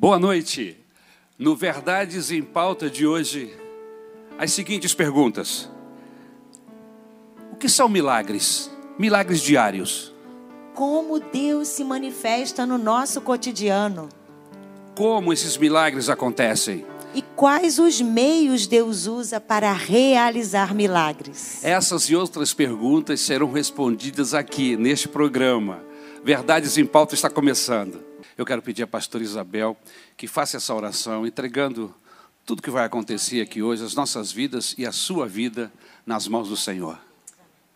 Boa noite. No Verdades em Pauta de hoje, as seguintes perguntas: O que são milagres? Milagres diários. Como Deus se manifesta no nosso cotidiano? Como esses milagres acontecem? E quais os meios Deus usa para realizar milagres? Essas e outras perguntas serão respondidas aqui neste programa. Verdades em Pauta está começando. Eu quero pedir à pastora Isabel que faça essa oração, entregando tudo que vai acontecer aqui hoje, as nossas vidas e a sua vida nas mãos do Senhor.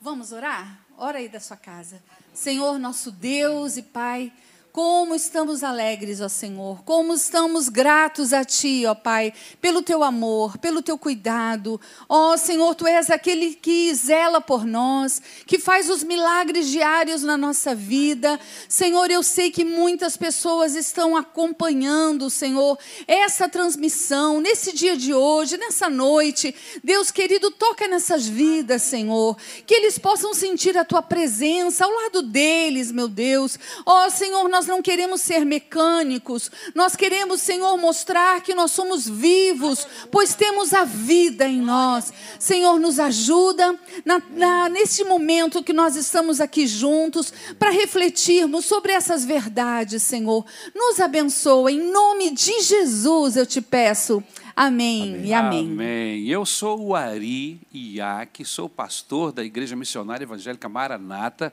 Vamos orar? Ora aí da sua casa. Senhor, nosso Deus e Pai. Como estamos alegres, ó Senhor. Como estamos gratos a Ti, ó Pai, pelo Teu amor, pelo Teu cuidado. Ó Senhor, Tu és aquele que zela por nós, que faz os milagres diários na nossa vida. Senhor, eu sei que muitas pessoas estão acompanhando, Senhor, essa transmissão nesse dia de hoje, nessa noite. Deus querido, toca nessas vidas, Senhor. Que eles possam sentir a Tua presença ao lado deles, meu Deus. Ó Senhor, nós nós não queremos ser mecânicos, nós queremos, Senhor, mostrar que nós somos vivos, pois temos a vida em nós. Senhor, nos ajuda na, na, nesse momento que nós estamos aqui juntos para refletirmos sobre essas verdades, Senhor. Nos abençoa, em nome de Jesus eu te peço. Amém, amém. e amém. Amém. Eu sou o Ari Iac, sou pastor da Igreja Missionária Evangélica Maranata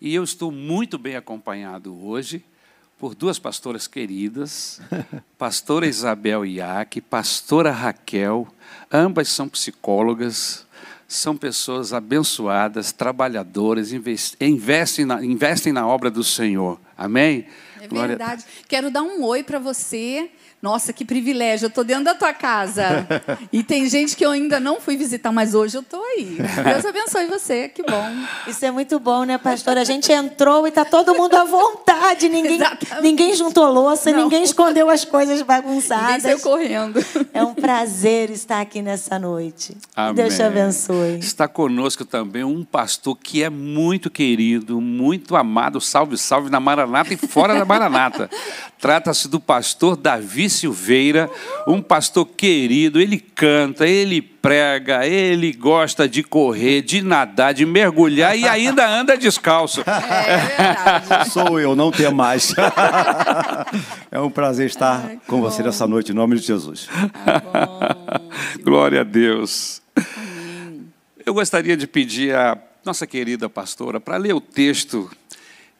e eu estou muito bem acompanhado hoje por duas pastoras queridas, pastora Isabel Iac, pastora Raquel, ambas são psicólogas, são pessoas abençoadas, trabalhadoras, investem na, investem na obra do Senhor. Amém? É verdade. Glória... Quero dar um oi para você nossa, que privilégio, eu estou dentro da tua casa. E tem gente que eu ainda não fui visitar, mas hoje eu estou aí. Deus abençoe você, que bom. Isso é muito bom, né, pastor? A gente entrou e está todo mundo à vontade. Ninguém, ninguém juntou louça, não. ninguém escondeu as coisas bagunçadas. Ninguém saiu correndo. É um prazer estar aqui nessa noite. Amém. Deus te abençoe. Está conosco também um pastor que é muito querido, muito amado. Salve, salve na Maranata e fora da Maranata. Trata-se do pastor Davi Silveira, um pastor querido, ele canta, ele prega, ele gosta de correr, de nadar, de mergulhar e ainda anda descalço. É, é. Sou eu, não tem mais. é um prazer estar com bom. você nessa noite, em nome de Jesus. Ah, Glória a Deus. Amém. Eu gostaria de pedir à nossa querida pastora para ler o texto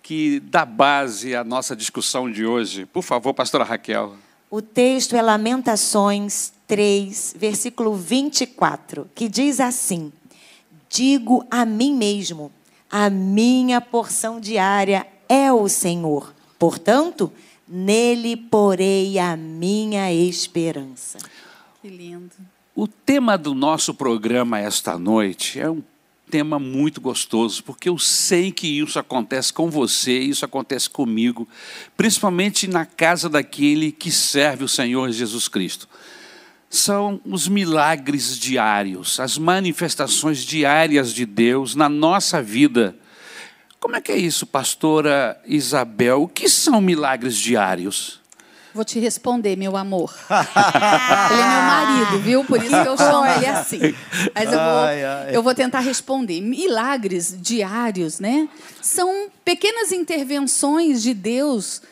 que dá base à nossa discussão de hoje. Por favor, pastora Raquel. O texto é Lamentações 3, versículo 24, que diz assim: Digo a mim mesmo, a minha porção diária é o Senhor. Portanto, nele porei a minha esperança. Que lindo. O tema do nosso programa esta noite é um tema muito gostoso, porque eu sei que isso acontece com você, isso acontece comigo, principalmente na casa daquele que serve o Senhor Jesus Cristo. São os milagres diários, as manifestações diárias de Deus na nossa vida. Como é que é isso, pastora Isabel? O que são milagres diários? Vou te responder, meu amor. ele é meu marido, viu? Por isso que eu chamo ele assim. Mas eu vou, eu vou tentar responder. Milagres diários, né? São pequenas intervenções de Deus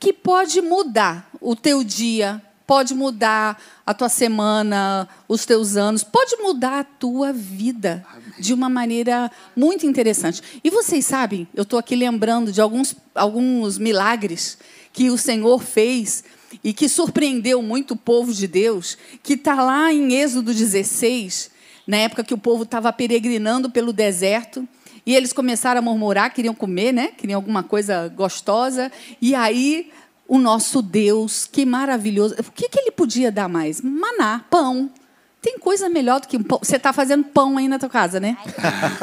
que pode mudar o teu dia, pode mudar a tua semana, os teus anos, pode mudar a tua vida de uma maneira muito interessante. E vocês sabem, eu estou aqui lembrando de alguns, alguns milagres que o Senhor fez e que surpreendeu muito o povo de Deus, que está lá em Êxodo 16, na época que o povo estava peregrinando pelo deserto, e eles começaram a murmurar, queriam comer, né? Queriam alguma coisa gostosa, e aí o nosso Deus, que maravilhoso. O que, que ele podia dar mais? Maná, pão. Tem coisa melhor do que pão. Você está fazendo pão aí na tua casa, né?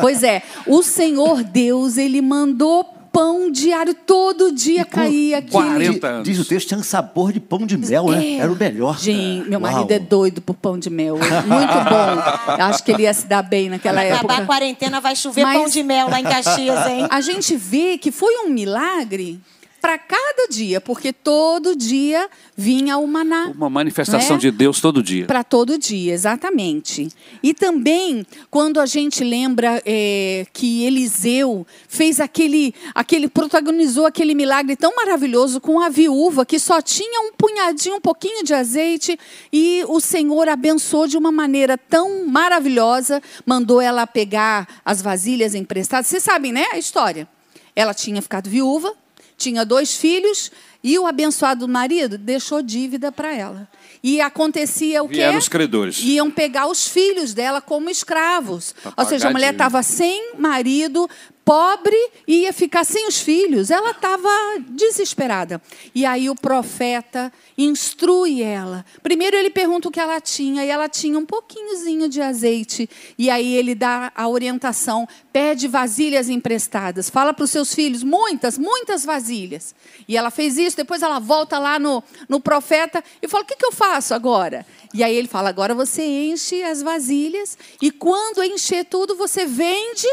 pois é. O Senhor Deus, ele mandou pão diário, todo dia caía aquele. 40 anos. Diz o texto, tinha um sabor de pão de mel, né? é. né? Era o melhor. Gente, meu Uau. marido é doido por pão de mel. Muito bom. Acho que ele ia se dar bem naquela época. Acabar a quarentena, vai chover Mas pão de mel lá em Caxias, hein? A gente vê que foi um milagre para cada dia, porque todo dia vinha o maná. Uma manifestação né? de Deus todo dia. Para todo dia, exatamente. E também, quando a gente lembra é, que Eliseu fez aquele, aquele, protagonizou aquele milagre tão maravilhoso com a viúva que só tinha um punhadinho, um pouquinho de azeite, e o Senhor abençoou de uma maneira tão maravilhosa, mandou ela pegar as vasilhas emprestadas. Vocês sabem, né, a história? Ela tinha ficado viúva, tinha dois filhos e o abençoado marido deixou dívida para ela. E acontecia o quê? Vieram os credores. Iam pegar os filhos dela como escravos. Ou seja, a mulher estava sem marido, pobre e ia ficar sem os filhos. Ela estava desesperada. E aí o profeta instrui ela. Primeiro ele pergunta o que ela tinha, e ela tinha um pouquinhozinho de azeite. E aí ele dá a orientação: pede vasilhas emprestadas. Fala para os seus filhos, muitas, muitas vasilhas. E ela fez isso, depois ela volta lá no, no profeta e fala: o que, que eu faço agora? E aí ele fala: agora você enche as vasilhas, e quando encher tudo, você vende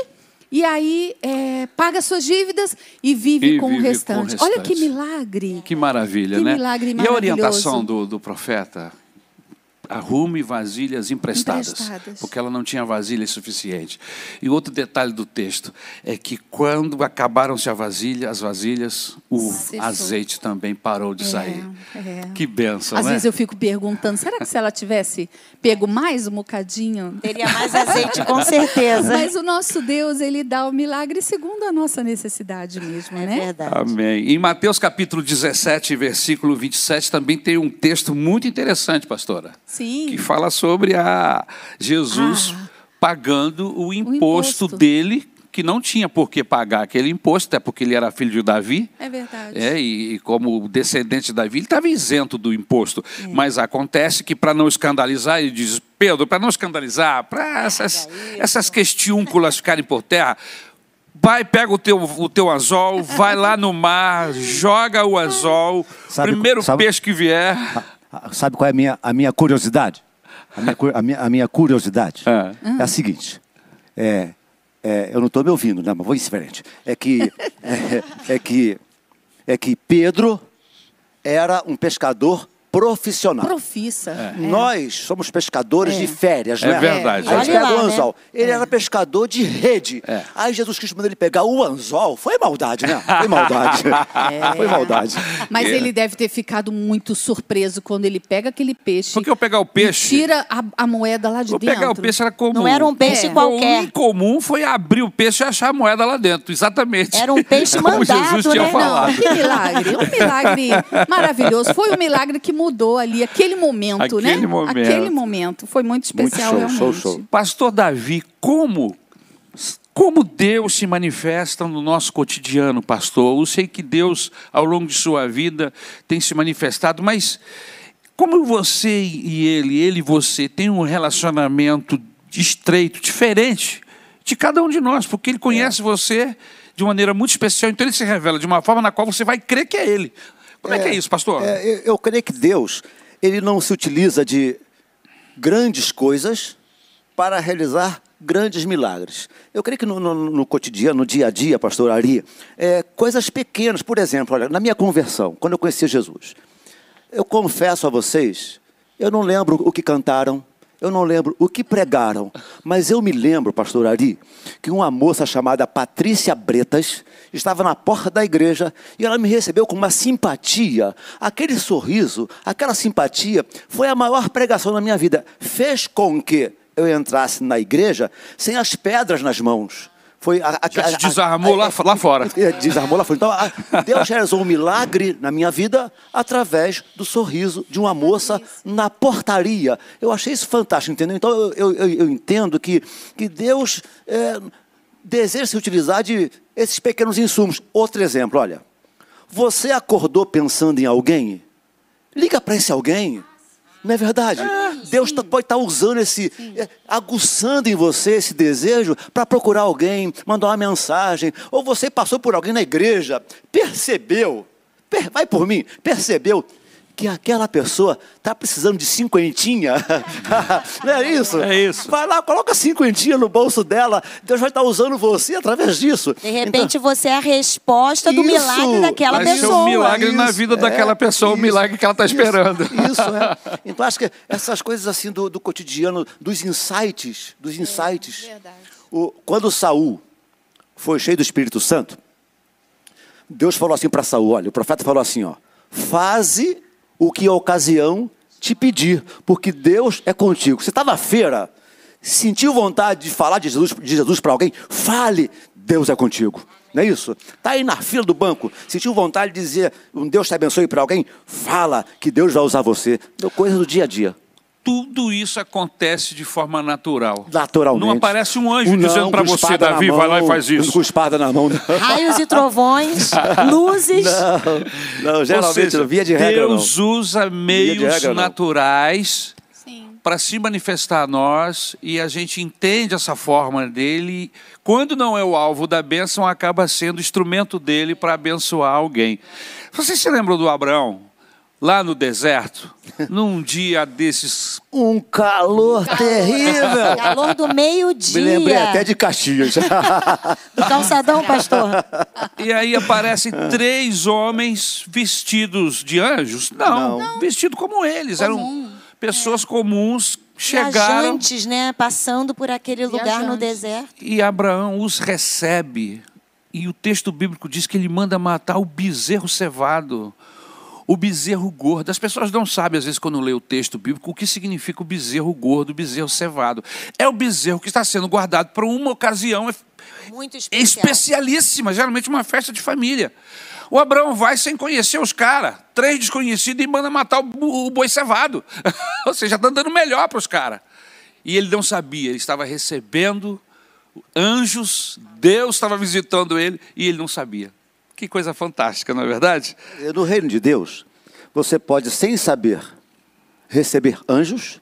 e aí é, paga suas dívidas e vive, e com, vive o restante. Olha que milagre. Que maravilha, que né? Milagre e a orientação do, do profeta? Arrume vasilhas emprestadas, emprestadas, porque ela não tinha vasilha suficiente. E outro detalhe do texto é que quando acabaram-se a vasilha, as vasilhas, o Cessou. azeite também parou de é, sair. É. Que benção, Às né? vezes eu fico perguntando, será que se ela tivesse pego mais um bocadinho, teria mais azeite com certeza. Mas o nosso Deus, ele dá o milagre segundo a nossa necessidade mesmo, é né? Verdade. Amém. Em Mateus capítulo 17, versículo 27, também tem um texto muito interessante, pastora. Sim. Que fala sobre a Jesus ah, pagando o imposto, o imposto, dele, que não tinha por que pagar aquele imposto, até porque ele era filho de Davi. É verdade. É, e, e como descendente de Davi, ele estava isento do imposto. É. Mas acontece que, para não escandalizar, ele diz: Pedro, para não escandalizar, para essas, essas questiúnculas ficarem por terra, Vai, pega o teu, o teu anzol, vai lá no mar, joga o anzol, sabe, primeiro sabe, peixe que vier. Sabe qual é a minha, a minha curiosidade? A minha, a minha, a minha curiosidade é. é a seguinte: é, é, eu não estou me ouvindo, né, mas vou em frente. É que, é, é, que, é que Pedro era um pescador profissional. Profissa. É. Nós somos pescadores é. de férias, é né? É verdade. A gente pega o anzol. Né? Ele era pescador de rede. É. Aí Jesus Cristo mandou ele pegar o anzol. Foi maldade, né? Foi maldade. É. Foi maldade. Mas ele deve ter ficado muito surpreso quando ele pega aquele peixe. Porque eu pegar o peixe. tira a, a moeda lá de eu dentro. pegar o peixe era comum. Não era um peixe qualquer. O incomum foi abrir o peixe e achar a moeda lá dentro. Exatamente. Era um peixe mandado, Como Jesus tinha né? falado. Não, que milagre. Um milagre maravilhoso. Foi um milagre que mudou ali aquele momento, aquele né? Momento. Aquele momento. Foi muito especial, muito show, realmente. Show, show. Pastor Davi, como como Deus se manifesta no nosso cotidiano, pastor? Eu sei que Deus, ao longo de sua vida, tem se manifestado, mas como você e ele, ele e você, tem um relacionamento estreito, diferente de cada um de nós, porque ele conhece é. você de maneira muito especial, então ele se revela de uma forma na qual você vai crer que é ele. Como é, é que é isso, pastor? É, eu, eu creio que Deus, ele não se utiliza de grandes coisas para realizar grandes milagres. Eu creio que no, no, no cotidiano, no dia a dia, pastor Ari, é, coisas pequenas, por exemplo, olha, na minha conversão, quando eu conheci Jesus, eu confesso a vocês, eu não lembro o que cantaram, eu não lembro o que pregaram, mas eu me lembro, pastor Ari, que uma moça chamada Patrícia Bretas estava na porta da igreja e ela me recebeu com uma simpatia. Aquele sorriso, aquela simpatia, foi a maior pregação da minha vida. Fez com que eu entrasse na igreja sem as pedras nas mãos. Foi a, a, Já desarmou a, lá, lá fora. Desarmou lá fora. Então, Deus realizou um milagre na minha vida através do sorriso de uma moça na portaria. Eu achei isso fantástico, entendeu? Então, eu, eu, eu entendo que, que Deus é, deseja se utilizar de esses pequenos insumos. Outro exemplo, olha. Você acordou pensando em alguém? Liga para esse alguém. Não é verdade? É, Deus tá, pode estar tá usando esse, é, aguçando em você esse desejo para procurar alguém, mandar uma mensagem. Ou você passou por alguém na igreja, percebeu, per, vai por mim, percebeu que aquela pessoa está precisando de cinquentinha. Não é isso? É isso. Vai lá, coloca cinquentinha no bolso dela. Deus vai estar usando você através disso. De repente então, você é a resposta do isso, milagre daquela vai pessoa. Ser um milagre isso, na vida é, daquela pessoa, o um milagre que ela está esperando. Isso, é. Então acho que essas coisas assim do, do cotidiano, dos insights, dos é, insights. É, verdade. O, quando Saul foi cheio do Espírito Santo, Deus falou assim para Saul, olha, o profeta falou assim, ó, faze o que a ocasião te pedir, porque Deus é contigo. Você está na feira, sentiu vontade de falar de Jesus, de Jesus para alguém? Fale, Deus é contigo. Não é isso? Está aí na fila do banco, sentiu vontade de dizer um Deus te abençoe para alguém? Fala que Deus vai usar você. Coisa do dia a dia tudo isso acontece de forma natural. Naturalmente. Não aparece um anjo não, dizendo para você, Davi, mão, vai lá e faz isso. Com espada na mão. Não. Raios e trovões, luzes. Não, não geralmente, seja, via de regra Deus não. usa meios regra, naturais para se manifestar a nós e a gente entende essa forma dele. Quando não é o alvo da bênção, acaba sendo instrumento dele para abençoar alguém. Você se lembra do Abraão? Lá no deserto, num dia desses. Um calor, calor. terrível! Calor do meio-dia. Me lembrei até de Caxias. do calçadão, pastor. E aí aparecem três homens vestidos de anjos? Não, Não. vestidos como eles. Comum. Eram pessoas é. comuns. Chegaram. Viajantes, né? Passando por aquele Viajantes. lugar no deserto. E Abraão os recebe. E o texto bíblico diz que ele manda matar o bezerro cevado o bezerro gordo. As pessoas não sabem, às vezes, quando lê o texto bíblico, o que significa o bezerro gordo, o bezerro cevado. É o bezerro que está sendo guardado para uma ocasião especialíssima, geralmente uma festa de família. O Abraão vai sem conhecer os caras, três desconhecidos, e manda matar o, o boi cevado. Ou seja, está dando melhor para os caras. E ele não sabia, ele estava recebendo anjos, Deus estava visitando ele e ele não sabia. Que coisa fantástica, não é verdade? No reino de Deus, você pode, sem saber, receber anjos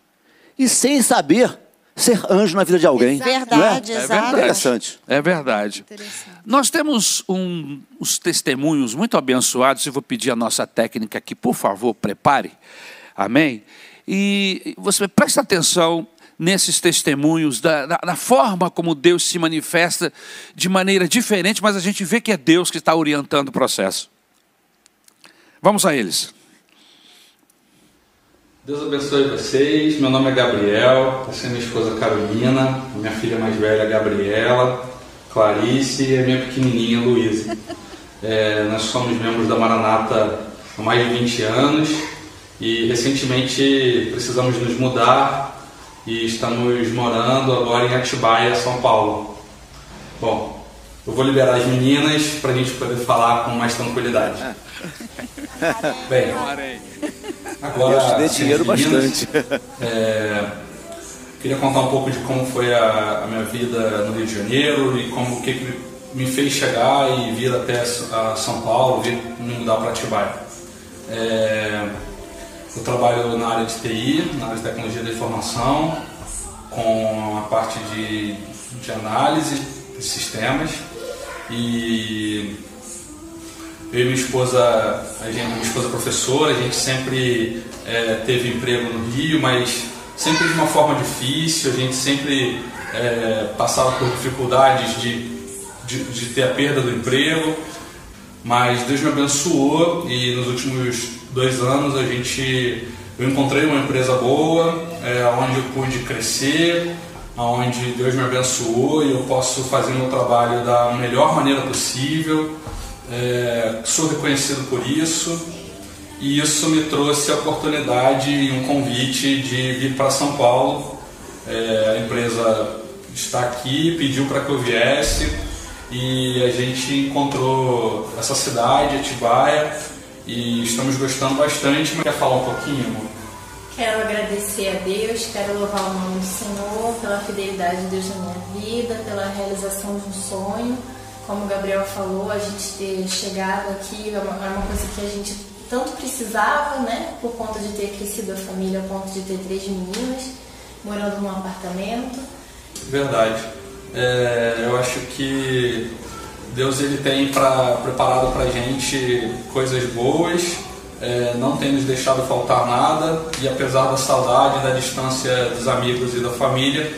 e sem saber ser anjo na vida de alguém. É verdade, é? exato. É interessante. É verdade. Nós temos um, uns testemunhos muito abençoados. Eu vou pedir a nossa técnica aqui, por favor, prepare. Amém? E você presta atenção nesses testemunhos, da, da, da, forma como Deus se manifesta de maneira diferente, mas a gente vê que é Deus que está orientando o processo. Vamos a eles. Deus abençoe vocês. Meu nome é Gabriel, essa é minha esposa Carolina, minha filha mais velha Gabriela, Clarice e a minha pequenininha Luísa. É, nós somos membros da Maranata há mais de 20 anos e recentemente precisamos nos mudar e estamos morando agora em Atibaia, São Paulo. Bom, eu vou liberar as meninas para a gente poder falar com mais tranquilidade. Bem, agora eu te dei dinheiro meninas, bastante. É, queria contar um pouco de como foi a, a, minha vida no Rio de Janeiro e como o que, que me fez chegar e vir até a São Paulo, vir me mudar para Atibaia. É, eu trabalho na área de TI, na área de tecnologia da informação, com a parte de, de análise de sistemas. E eu e minha esposa, a gente, minha esposa é professora, a gente sempre é, teve emprego no Rio, mas sempre de uma forma difícil, a gente sempre é, passava por dificuldades de, de, de ter a perda do emprego. Mas Deus me abençoou e nos últimos dois anos a gente eu encontrei uma empresa boa, é, onde eu pude crescer, onde Deus me abençoou e eu posso fazer meu trabalho da melhor maneira possível. É, sou reconhecido por isso e isso me trouxe a oportunidade e um convite de vir para São Paulo. É, a empresa está aqui, pediu para que eu viesse e a gente encontrou essa cidade, Atibaia, e estamos gostando bastante. Quer falar um pouquinho, amor? Quero agradecer a Deus, quero louvar o nome do Senhor pela fidelidade de Deus na minha vida, pela realização de um sonho. Como o Gabriel falou, a gente ter chegado aqui é uma, é uma coisa que a gente tanto precisava, né? Por conta de ter crescido a família, ao ponto de ter três meninas, morando num apartamento. Verdade. É, eu acho que Deus ele tem pra, preparado para gente coisas boas, é, não tem nos deixado faltar nada e apesar da saudade, da distância dos amigos e da família,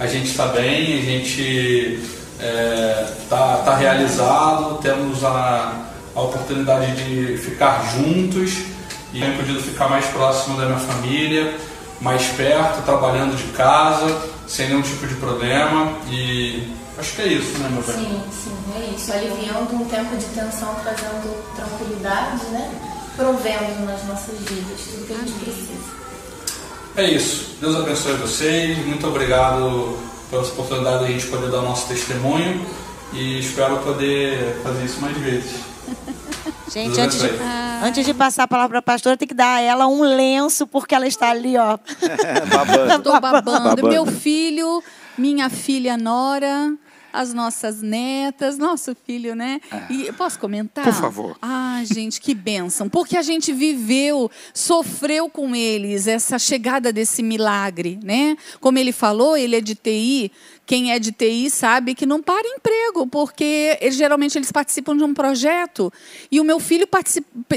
a gente está bem, a gente está é, tá, tá realizado, temos a, a oportunidade de ficar juntos e tenho podido ficar mais próximo da minha família, mais perto, trabalhando de casa, sem nenhum tipo de problema e acho que é isso, né, meu bem? Sim, sim, é isso. Aliviando um tempo de tensão, trazendo tranquilidade, né? Provendo nas nossas vidas tudo que a gente precisa. É isso. Deus abençoe vocês. Muito obrigado pela oportunidade de a gente poder dar o nosso testemunho e espero poder fazer isso mais vezes. Gente, antes de, antes de, passar a palavra para a pastora, tem que dar a ela um lenço, porque ela está ali, ó. babando. Estou babando. babando. Meu filho, minha filha Nora, as nossas netas, nosso filho, né? É. E posso comentar? Por favor. Ah, gente, que bênção. Porque a gente viveu, sofreu com eles essa chegada desse milagre, né? Como ele falou, ele é de TI, quem é de TI sabe que não para emprego, porque eles, geralmente eles participam de um projeto. E o meu filho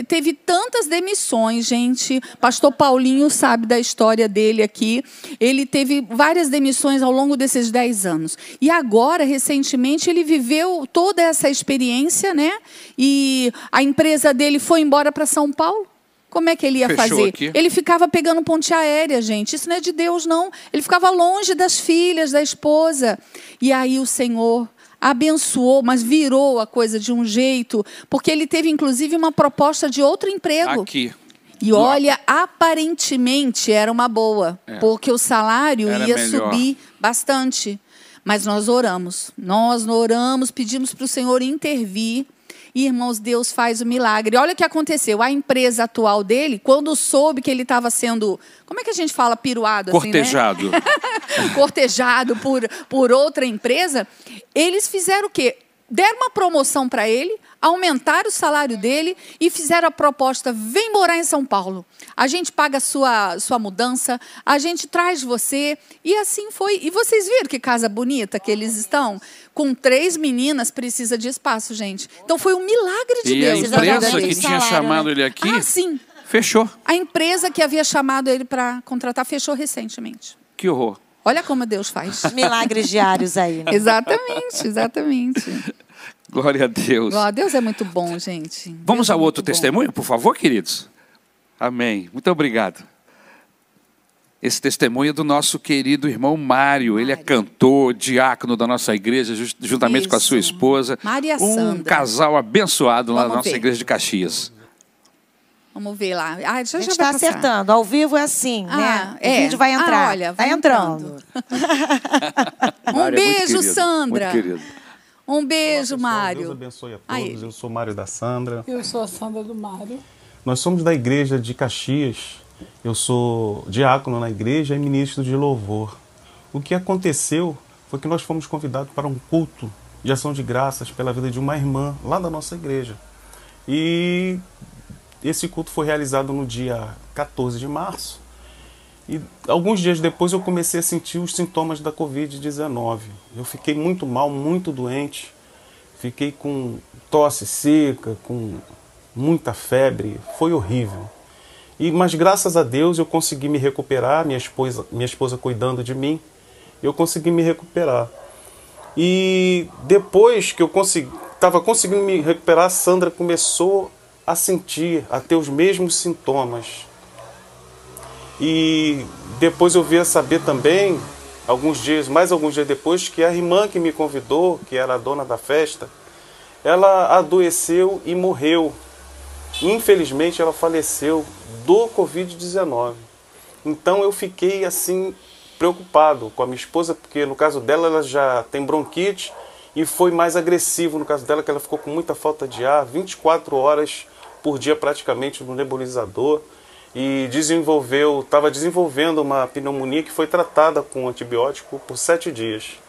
teve tantas demissões, gente. Pastor Paulinho sabe da história dele aqui. Ele teve várias demissões ao longo desses 10 anos. E agora, recentemente, ele viveu toda essa experiência, né? E a empresa dele foi embora para São Paulo. Como é que ele ia Fechou fazer? Aqui. Ele ficava pegando ponte aérea, gente. Isso não é de Deus, não. Ele ficava longe das filhas, da esposa. E aí o Senhor abençoou, mas virou a coisa de um jeito, porque ele teve inclusive uma proposta de outro emprego. Aqui. E olha, aparentemente era uma boa, é. porque o salário era ia melhor. subir bastante. Mas nós oramos, nós oramos, pedimos para o Senhor intervir irmãos, Deus faz o milagre. Olha o que aconteceu. A empresa atual dele, quando soube que ele estava sendo. Como é que a gente fala piruado? Cortejado. Assim, né? Cortejado por, por outra empresa. Eles fizeram o quê? Deram uma promoção para ele, aumentaram o salário dele e fizeram a proposta: vem morar em São Paulo. A gente paga a sua, sua mudança, a gente traz você. E assim foi. E vocês viram que casa bonita que eles estão? Com três meninas, precisa de espaço, gente. Então foi um milagre de e Deus. E a empresa que tinha salário, chamado né? ele aqui. Ah, sim. Fechou. A empresa que havia chamado ele para contratar fechou recentemente. Que horror. Olha como Deus faz. Milagres diários aí. Né? exatamente, exatamente. Glória a Deus. Glória a Deus é muito bom, gente. Vamos Deus ao é outro testemunho, por favor, queridos. Amém. Muito obrigado. Esse testemunho é do nosso querido irmão Mário. Ele é cantor, diácono da nossa igreja, juntamente Isso. com a sua esposa. Maria um Sandra. casal abençoado lá na nossa ver. igreja de Caxias. Vamos ver lá. Ah, a gente está acertando. Ao vivo é assim, ah, né? É. O vídeo vai entrar. Ah, olha, vai tá entrando. um é beijo, Sandra. Muito querido. Um beijo, Olá, Mário. Deus abençoe a todos. Aí. Eu sou Mário da Sandra. Eu sou a Sandra do Mário. Nós somos da igreja de Caxias. Eu sou diácono na igreja e ministro de louvor. O que aconteceu foi que nós fomos convidados para um culto de ação de graças pela vida de uma irmã lá da nossa igreja. E esse culto foi realizado no dia 14 de março. E alguns dias depois eu comecei a sentir os sintomas da Covid-19. Eu fiquei muito mal, muito doente. Fiquei com tosse seca, com muita febre, foi horrível. E mas graças a Deus eu consegui me recuperar, minha esposa, minha esposa cuidando de mim, eu consegui me recuperar. E depois que eu consegui, estava conseguindo me recuperar, a Sandra começou a sentir, a ter os mesmos sintomas. E depois eu vi a saber também, alguns dias, mais alguns dias depois, que a irmã que me convidou, que era a dona da festa, ela adoeceu e morreu Infelizmente, ela faleceu do Covid-19. Então, eu fiquei assim preocupado com a minha esposa, porque no caso dela, ela já tem bronquite e foi mais agressivo no caso dela, que ela ficou com muita falta de ar, 24 horas por dia praticamente no nebulizador e desenvolveu, estava desenvolvendo uma pneumonia que foi tratada com antibiótico por sete dias.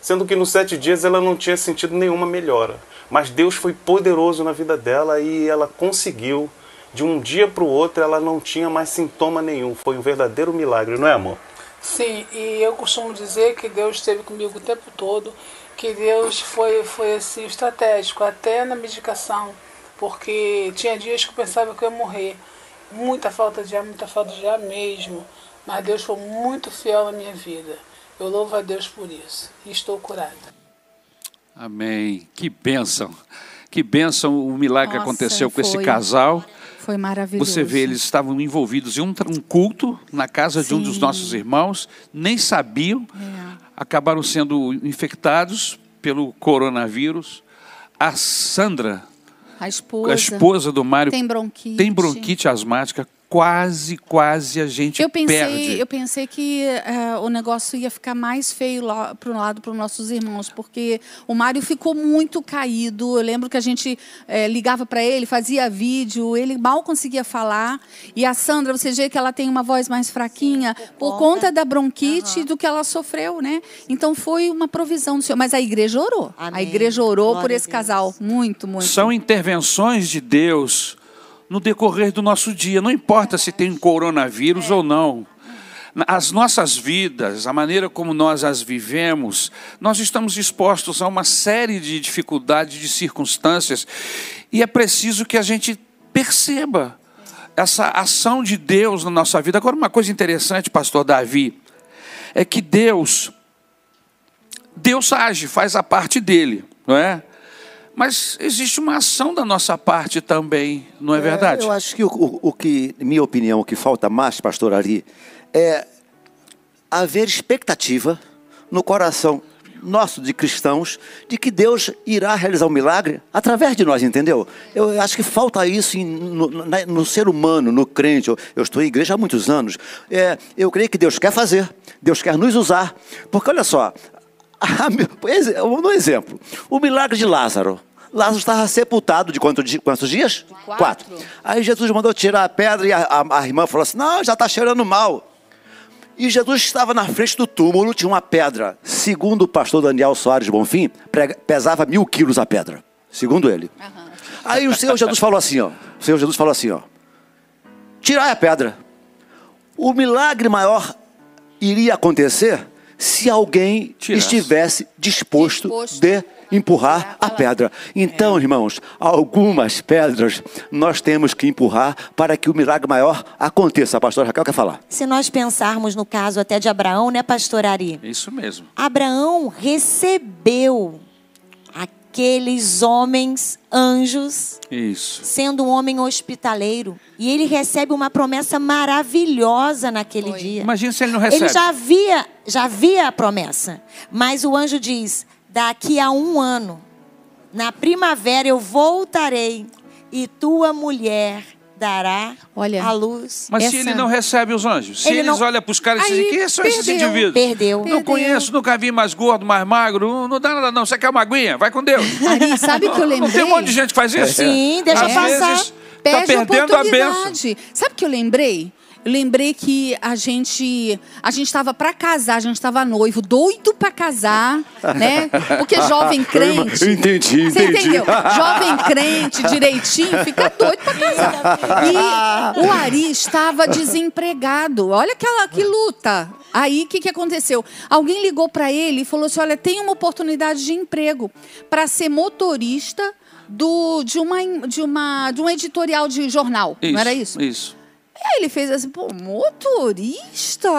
Sendo que nos sete dias ela não tinha sentido nenhuma melhora. Mas Deus foi poderoso na vida dela e ela conseguiu. De um dia para o outro, ela não tinha mais sintoma nenhum. Foi um verdadeiro milagre, não é, amor? Sim, e eu costumo dizer que Deus esteve comigo o tempo todo, que Deus foi, foi assim, estratégico, até na medicação, porque tinha dias que eu pensava que eu ia morrer. muita falta de ar, muita falta de ar mesmo. Mas Deus foi muito fiel à minha vida. Eu louvo a Deus por isso. E estou curada. Amém. Que bênção. Que bênção o milagre Nossa, aconteceu com foi, esse casal. Foi maravilhoso. Você vê, eles estavam envolvidos em um, um culto na casa Sim. de um dos nossos irmãos, nem sabiam, é. acabaram sendo infectados pelo coronavírus. A Sandra, a esposa, a esposa do Mário, tem bronquite, tem bronquite asmática, quase, quase a gente eu pensei, perde. Eu pensei que uh, o negócio ia ficar mais feio para o lado para os nossos irmãos, porque o Mário ficou muito caído. Eu lembro que a gente uh, ligava para ele, fazia vídeo, ele mal conseguia falar. E a Sandra, você vê que ela tem uma voz mais fraquinha Sim, por, por conta da bronquite uhum. do que ela sofreu, né? Então foi uma provisão do Senhor. Mas a igreja orou. Amém. A igreja orou Glória por esse casal. Muito, muito. São intervenções de Deus no decorrer do nosso dia, não importa se tem coronavírus ou não. As nossas vidas, a maneira como nós as vivemos, nós estamos expostos a uma série de dificuldades, de circunstâncias, e é preciso que a gente perceba essa ação de Deus na nossa vida. Agora, uma coisa interessante, pastor Davi, é que Deus, Deus age, faz a parte dele, não é? Mas existe uma ação da nossa parte também, não é, é verdade? Eu acho que o, o, o, que, minha opinião, o que falta mais, pastor Ari, é haver expectativa no coração nosso de cristãos de que Deus irá realizar um milagre através de nós, entendeu? Eu acho que falta isso em, no, no, ser humano, no crente. Eu, eu, estou em igreja há muitos anos. É, eu creio que Deus quer fazer, Deus quer nos usar. Porque olha só, no exemplo, o milagre de Lázaro. Lázaro estava sepultado de quantos, quantos dias? Quatro. Quatro. Aí Jesus mandou tirar a pedra e a, a, a irmã falou assim: Não, já está cheirando mal. E Jesus estava na frente do túmulo, tinha uma pedra. Segundo o pastor Daniel Soares Bonfim, pesava mil quilos a pedra. Segundo ele. Uhum. Aí o Senhor Jesus falou assim: ó, O Senhor Jesus falou assim: ó, Tirai a pedra. O milagre maior iria acontecer se alguém Tirasse. estivesse disposto, disposto, de empurrar a pedra. Então, é. irmãos, algumas pedras nós temos que empurrar para que o milagre maior aconteça. A pastora Raquel quer falar. Se nós pensarmos no caso até de Abraão, né, pastor Ari? Isso mesmo. Abraão recebeu aqueles homens anjos, Isso. sendo um homem hospitaleiro. E ele recebe uma promessa maravilhosa naquele Foi. dia. Imagina se ele não recebe. Ele já via, já via a promessa. Mas o anjo diz: daqui a um ano, na primavera, eu voltarei e tua mulher dará Olha, a luz. Mas essa... se ele não recebe os anjos, se ele eles não... olham para os caras e dizem, quem são esses indivíduos? Perdeu. Não perdeu. conheço, nunca vi mais gordo, mais magro, não dá nada não, você quer uma aguinha? Vai com Deus. Ari, sabe o que eu lembrei? Não tem um monte de gente que faz isso? Sim, deixa Às passar. Vezes, tá perdendo a benção. Sabe o que eu lembrei? Eu lembrei que a gente a gente estava para casar, a gente estava noivo, doido para casar, né? Porque jovem crente. Entendi, Você entendi. entendeu? Jovem crente, direitinho, fica doido para casar. E o Ari estava desempregado. Olha aquela que luta. Aí o que, que aconteceu? Alguém ligou para ele e falou assim: olha, tem uma oportunidade de emprego para ser motorista do, de, uma, de, uma, de um editorial de jornal. Isso, não era isso? Isso. Aí ele fez assim, pô, motorista,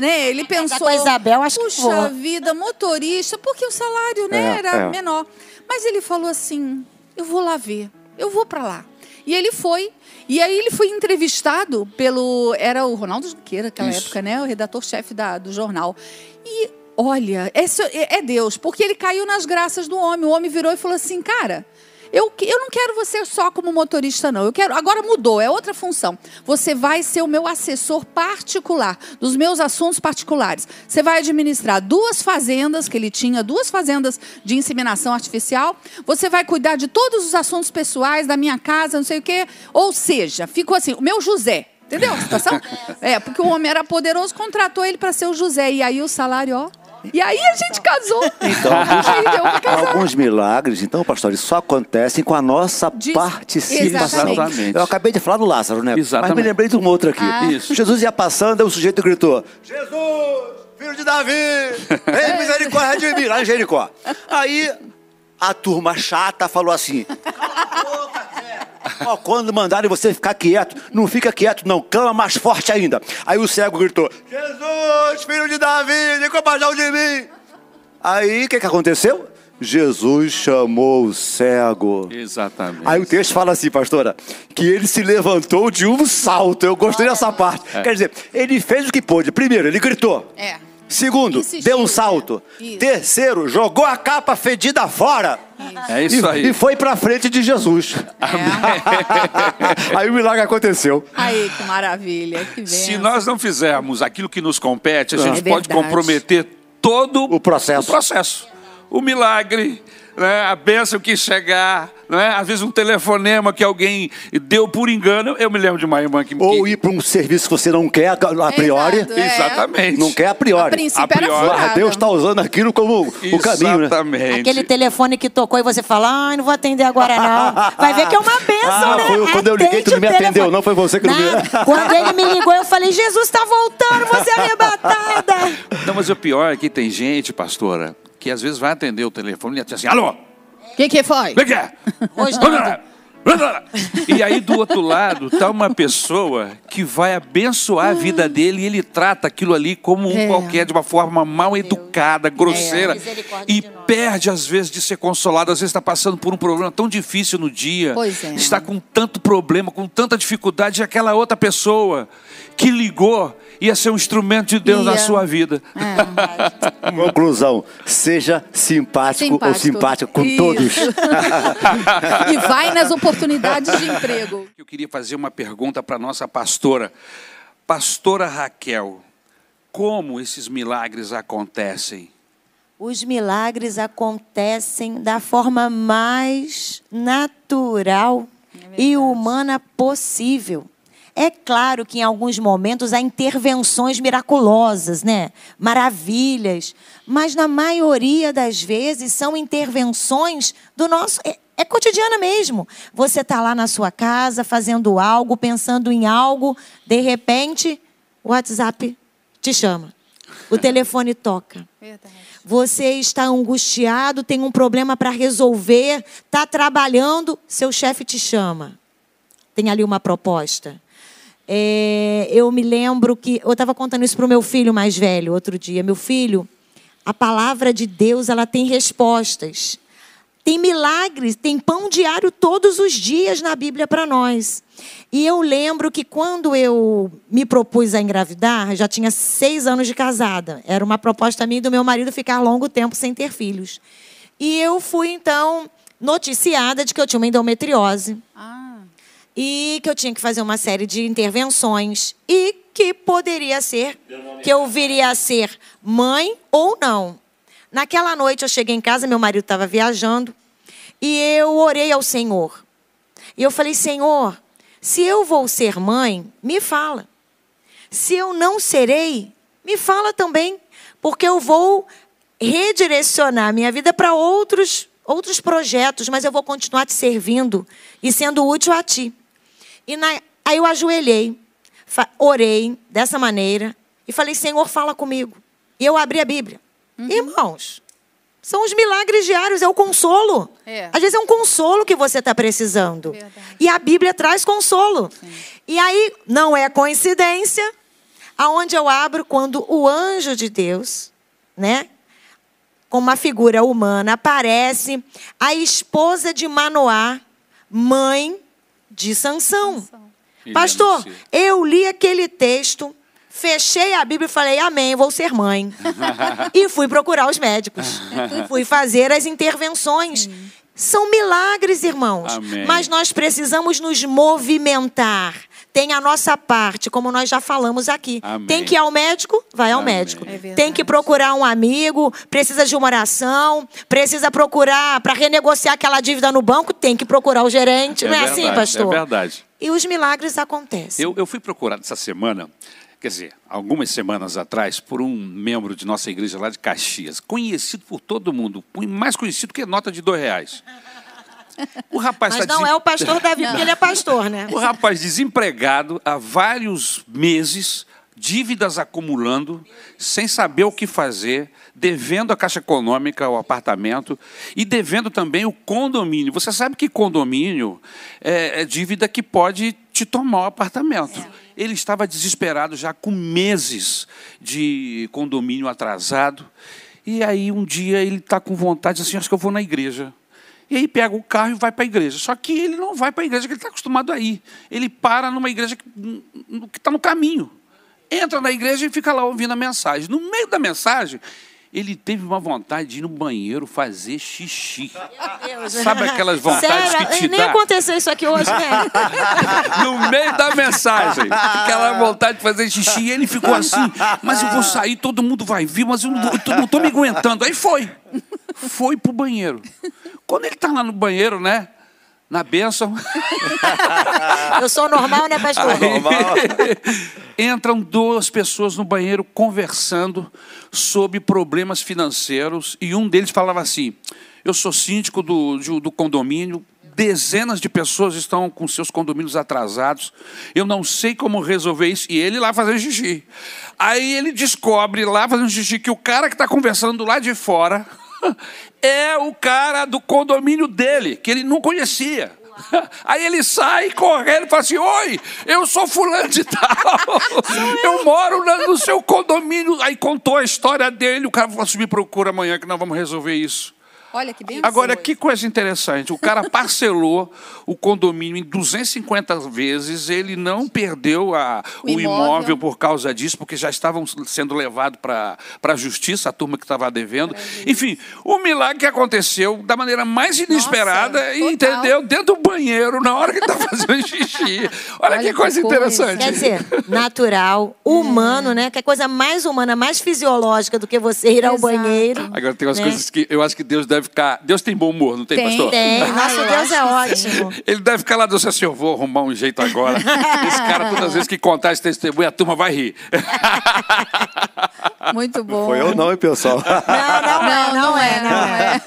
né? Ele pensou, com a Isabel, acho puxa que vou. vida, motorista, porque o salário, né, é, era é. menor. Mas ele falou assim, eu vou lá ver, eu vou para lá. E ele foi, e aí ele foi entrevistado pelo, era o Ronaldo Junqueira, naquela Isso. época, né? O redator-chefe do jornal. E olha, esse é Deus, porque ele caiu nas graças do homem. O homem virou e falou assim, cara, eu, eu não quero você só como motorista, não. Eu quero. Agora mudou, é outra função. Você vai ser o meu assessor particular, dos meus assuntos particulares. Você vai administrar duas fazendas, que ele tinha duas fazendas de inseminação artificial. Você vai cuidar de todos os assuntos pessoais da minha casa, não sei o quê. Ou seja, ficou assim, o meu José. Entendeu a situação? É, porque o homem era poderoso, contratou ele para ser o José. E aí o salário, ó. E aí a gente casou. Então, alguns, alguns milagres, então, pastor, só acontecem com a nossa Diz, participação. Exatamente. Eu acabei de falar do Lázaro, né? Exatamente. Mas me lembrei de um outro aqui. Ah. Isso. Jesus ia passando, e o sujeito gritou: Jesus, filho de Davi, tem misericórdia de mim, lá em Jericó. Aí a turma chata falou assim: cala a boca. Ó, quando mandarem você ficar quieto, não fica quieto, não, clama mais forte ainda. Aí o cego gritou: Jesus, filho de Davi, tem compaixão de mim. Aí o que, que aconteceu? Jesus chamou o cego. Exatamente. Aí o texto fala assim, pastora, que ele se levantou de um salto. Eu gostei dessa parte. É. Quer dizer, ele fez o que pôde. Primeiro, ele gritou. É. Segundo, Insistiu, deu um né? salto. Isso. Terceiro, jogou a capa fedida fora. É isso E, aí. e foi pra frente de Jesus. aí o milagre aconteceu. Aí, que maravilha, que benção. Se nós não fizermos aquilo que nos compete, a gente É pode comprometer todo O processo. O processo. O milagre, né? a bênção que chegar, né? às vezes um telefonema que alguém deu por engano. Eu me lembro de uma irmã que. Ou que- ir para um serviço que você não quer a priori. Exato, é. Exatamente. Não quer a priori. A princípio A priori. Mas furada. Deus está usando aquilo como o caminho, né? Exatamente. Aquele telefone que tocou e você fala, ai, não vou atender agora não. Vai ver que é uma bênção, Ah, né? foi quando eu liguei, tu não me atendeu, não foi você que não me- Quando ele me ligou, eu falei, Jesus está voltando, você é arrebatada. Não, mas o pior é que tem gente, pastora, que às vezes vai atender o telefone e diz assim: alô, O que, que foi? vem cá. Hoje E aí do outro lado está uma pessoa que vai abençoar a vida dele e ele trata aquilo ali como um É. qualquer, de uma forma mal educada, grosseira. Misericórdia E perde às vezes de ser consolado, às vezes está passando por um problema tão difícil no dia. Pois é. Está com tanto problema, com tanta dificuldade, e aquela outra pessoa que ligou ia ser um instrumento de Deus na Ia. sua vida. Conclusão, seja simpático, ou Simpático. simpática com Isso. todos. E vai nas oportunidades de emprego. Eu queria fazer uma pergunta para a nossa pastora. Pastora Raquel, como esses milagres acontecem? Os milagres acontecem da forma mais natural e humana possível. É claro que em alguns momentos há intervenções miraculosas, né? Maravilhas. Mas na maioria das vezes são intervenções do nosso. É, é cotidiana mesmo. Você está lá na sua casa fazendo algo, pensando em algo, de repente, o WhatsApp te chama. O telefone toca. Você está angustiado, tem um problema para resolver, está trabalhando, seu chefe te chama. Tem ali uma proposta. É, eu me lembro que eu estava contando isso para o meu filho mais velho outro dia. Meu filho, a palavra de Deus ela tem respostas. Tem milagres, tem pão diário todos os dias na Bíblia para nós. E eu lembro que quando eu me propus a engravidar, já tinha seis anos de casada. Era uma proposta minha e do meu marido ficar longo tempo sem ter filhos. E eu fui, então, noticiada de que eu tinha uma endometriose Ah, e que eu tinha que fazer uma série de intervenções e que poderia ser que eu viria a ser mãe ou não. Naquela noite eu cheguei em casa, meu marido estava viajando e eu orei ao Senhor. E eu falei: Senhor, se eu vou ser mãe, me fala. Se eu não serei, me fala também, porque eu vou redirecionar minha vida para outros outros projetos, mas eu vou continuar te servindo e sendo útil a ti. E na- aí eu ajoelhei, orei dessa maneira e falei: Senhor, fala comigo. E eu abri a Bíblia. Irmãos, são os milagres diários, é o consolo. É. Às vezes é um consolo que você está precisando. Verdade. E a Bíblia traz consolo. E aí, não é coincidência, aonde eu abro quando o anjo de Deus, né? Com uma figura humana, aparece a esposa de Manoá, mãe de Sansão. Pastor, eu li aquele texto, fechei a Bíblia e falei, amém, vou ser mãe. e fui procurar os médicos. fui fazer as intervenções. São milagres, irmãos. Amém. Mas nós precisamos nos movimentar. Tem a nossa parte, como nós já falamos aqui. Amém. Tem que ir ao médico? Vai ao Amém. médico. É. Tem que procurar um amigo, precisa de uma oração, precisa procurar para renegociar aquela dívida no banco, tem que procurar o gerente. É Não é verdade, assim, pastor? É verdade. E os milagres acontecem. Eu, eu fui procurado essa semana, quer dizer, algumas semanas atrás, por um membro de nossa igreja lá de Caxias, conhecido por todo mundo, mais conhecido que nota de dois reais. O rapaz Mas tá não desem- é o pastor Davi, porque ele é pastor, né? O rapaz desempregado há vários meses, dívidas acumulando, sem saber o que fazer, devendo a Caixa Econômica o apartamento e devendo também o condomínio. Você sabe que condomínio é, é dívida que pode te tomar o apartamento. É. Ele estava desesperado já com meses de condomínio atrasado. E aí um dia ele está com vontade assim, acho que eu vou na igreja. E aí pega o carro e vai para a igreja. Só que ele não vai para a igreja que ele está acostumado a ir. Ele para numa igreja que está no caminho. Entra na igreja e fica lá ouvindo a mensagem. No meio da mensagem, ele teve uma vontade de ir no banheiro fazer xixi. Sabe aquelas vontades Sério? que te Nem dá? aconteceu isso aqui hoje, né? no meio da mensagem. Aquela vontade de fazer xixi. E ele ficou assim, mas eu vou sair, todo mundo vai vir, mas eu não estou me aguentando. Aí foi. Foi pro banheiro. Quando ele está lá no banheiro, né? Na bênção. Eu sou normal, né, pastor? Aí, normal. entram duas pessoas no banheiro conversando sobre problemas financeiros e um deles falava assim: Eu sou síndico do, do condomínio, dezenas de pessoas estão com seus condomínios atrasados. Eu não sei como resolver isso. E ele lá fazendo xixi. Aí ele descobre lá fazendo xixi que o cara que está conversando lá de fora é o cara do condomínio dele, que ele não conhecia. Aí ele sai correndo e fala assim: Oi, eu sou fulano de tal. Eu moro no seu condomínio. Aí contou a história dele. O cara falou assim: Me procura amanhã que nós vamos resolver isso. Olha que bem. Agora, que coisa interessante. O cara parcelou o condomínio em 250 vezes, ele não perdeu a, o, o imóvel. imóvel. por causa disso, porque já estavam sendo levados para a justiça, a turma que estava devendo. Maravilha. Enfim, o milagre que aconteceu da maneira mais inesperada, Nossa, entendeu? Dentro do banheiro, na hora que está fazendo xixi. Olha, Olha que, que coisa, coisa interessante. Quer dizer, natural, humano, né? Que é coisa mais humana, mais fisiológica do que você ir ao banheiro. Agora, tem umas né? coisas que eu acho que Deus deve ficar. Deus tem bom humor, não tem, tem pastor? Tem, nosso Deus é ótimo. Ele deve ficar lá, Deus assim, eu vou arrumar um jeito agora. Esse cara, todas as vezes que contar esse testemunho, a turma vai rir. Muito bom. Foi eu não, hein, pessoal? Não, não, não, não, é, não é.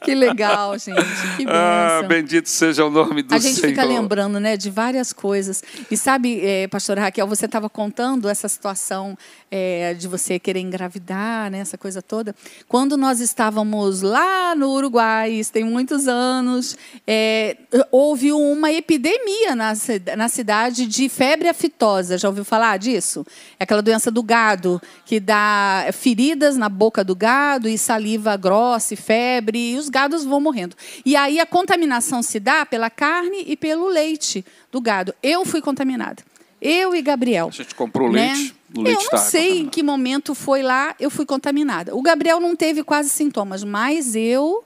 que legal, gente. Que bênção. Ah, bendito seja o nome do Senhor. A gente Senhor. fica lembrando, né, de várias coisas. E sabe, é, pastora Raquel, você estava contando essa situação é, de você querer engravidar, né, essa coisa toda. Quando nós estávamos lá no Uruguai, isso tem muitos anos, é, houve uma epidemia na, na cidade de febre aftosa. Já ouviu falar disso? É aquela doença do gado, que dá feridas na boca do gado e saliva grossa e febre, e os gados vão morrendo. E aí a contaminação se dá pela carne e pelo leite do gado. Eu fui contaminada. Eu e Gabriel. A gente comprou né? leite. O leite eu não sei em que momento foi lá, eu fui contaminada. O Gabriel não teve quase sintomas, mas eu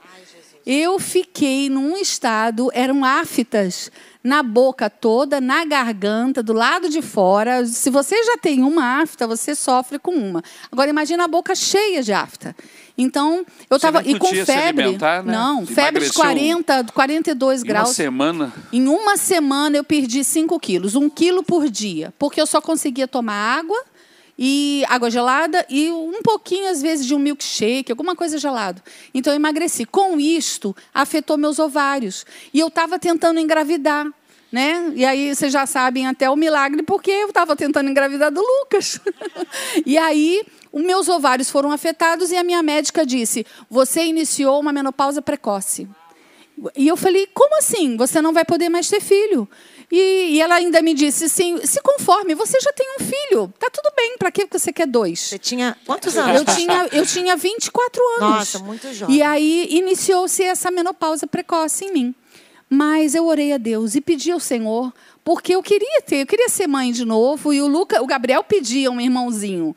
eu fiquei num estado, eram aftas na boca toda, na garganta, do lado de fora. Se você já tem uma afta, você sofre com uma. Agora imagina a boca cheia de afta. Então, eu estava. E com febre. Né? Não, febre de 40, 42 em graus. Uma semana? Em uma semana eu perdi 5 quilos, um quilo por dia. Porque eu só conseguia tomar água e água gelada e um pouquinho, às vezes, de um milkshake, alguma coisa gelado. Então, eu emagreci. Com isto, afetou meus ovários. E eu estava tentando engravidar. Né? E aí vocês já sabem até o milagre, porque eu estava tentando engravidar do Lucas. e aí os meus ovários foram afetados e a minha médica disse: Você iniciou uma menopausa precoce. E eu falei: Como assim? Você não vai poder mais ter filho. E, e ela ainda me disse: Sim, se conforme, você já tem um filho. Tá tudo bem, para que você quer dois? Você tinha quantos anos? Eu tinha, eu tinha 24 anos. Nossa, muito jovem. E aí iniciou-se essa menopausa precoce em mim. Mas eu orei a Deus e pedi ao Senhor, porque eu queria ter, eu queria ser mãe de novo, e o Luca, o Gabriel pedia um irmãozinho.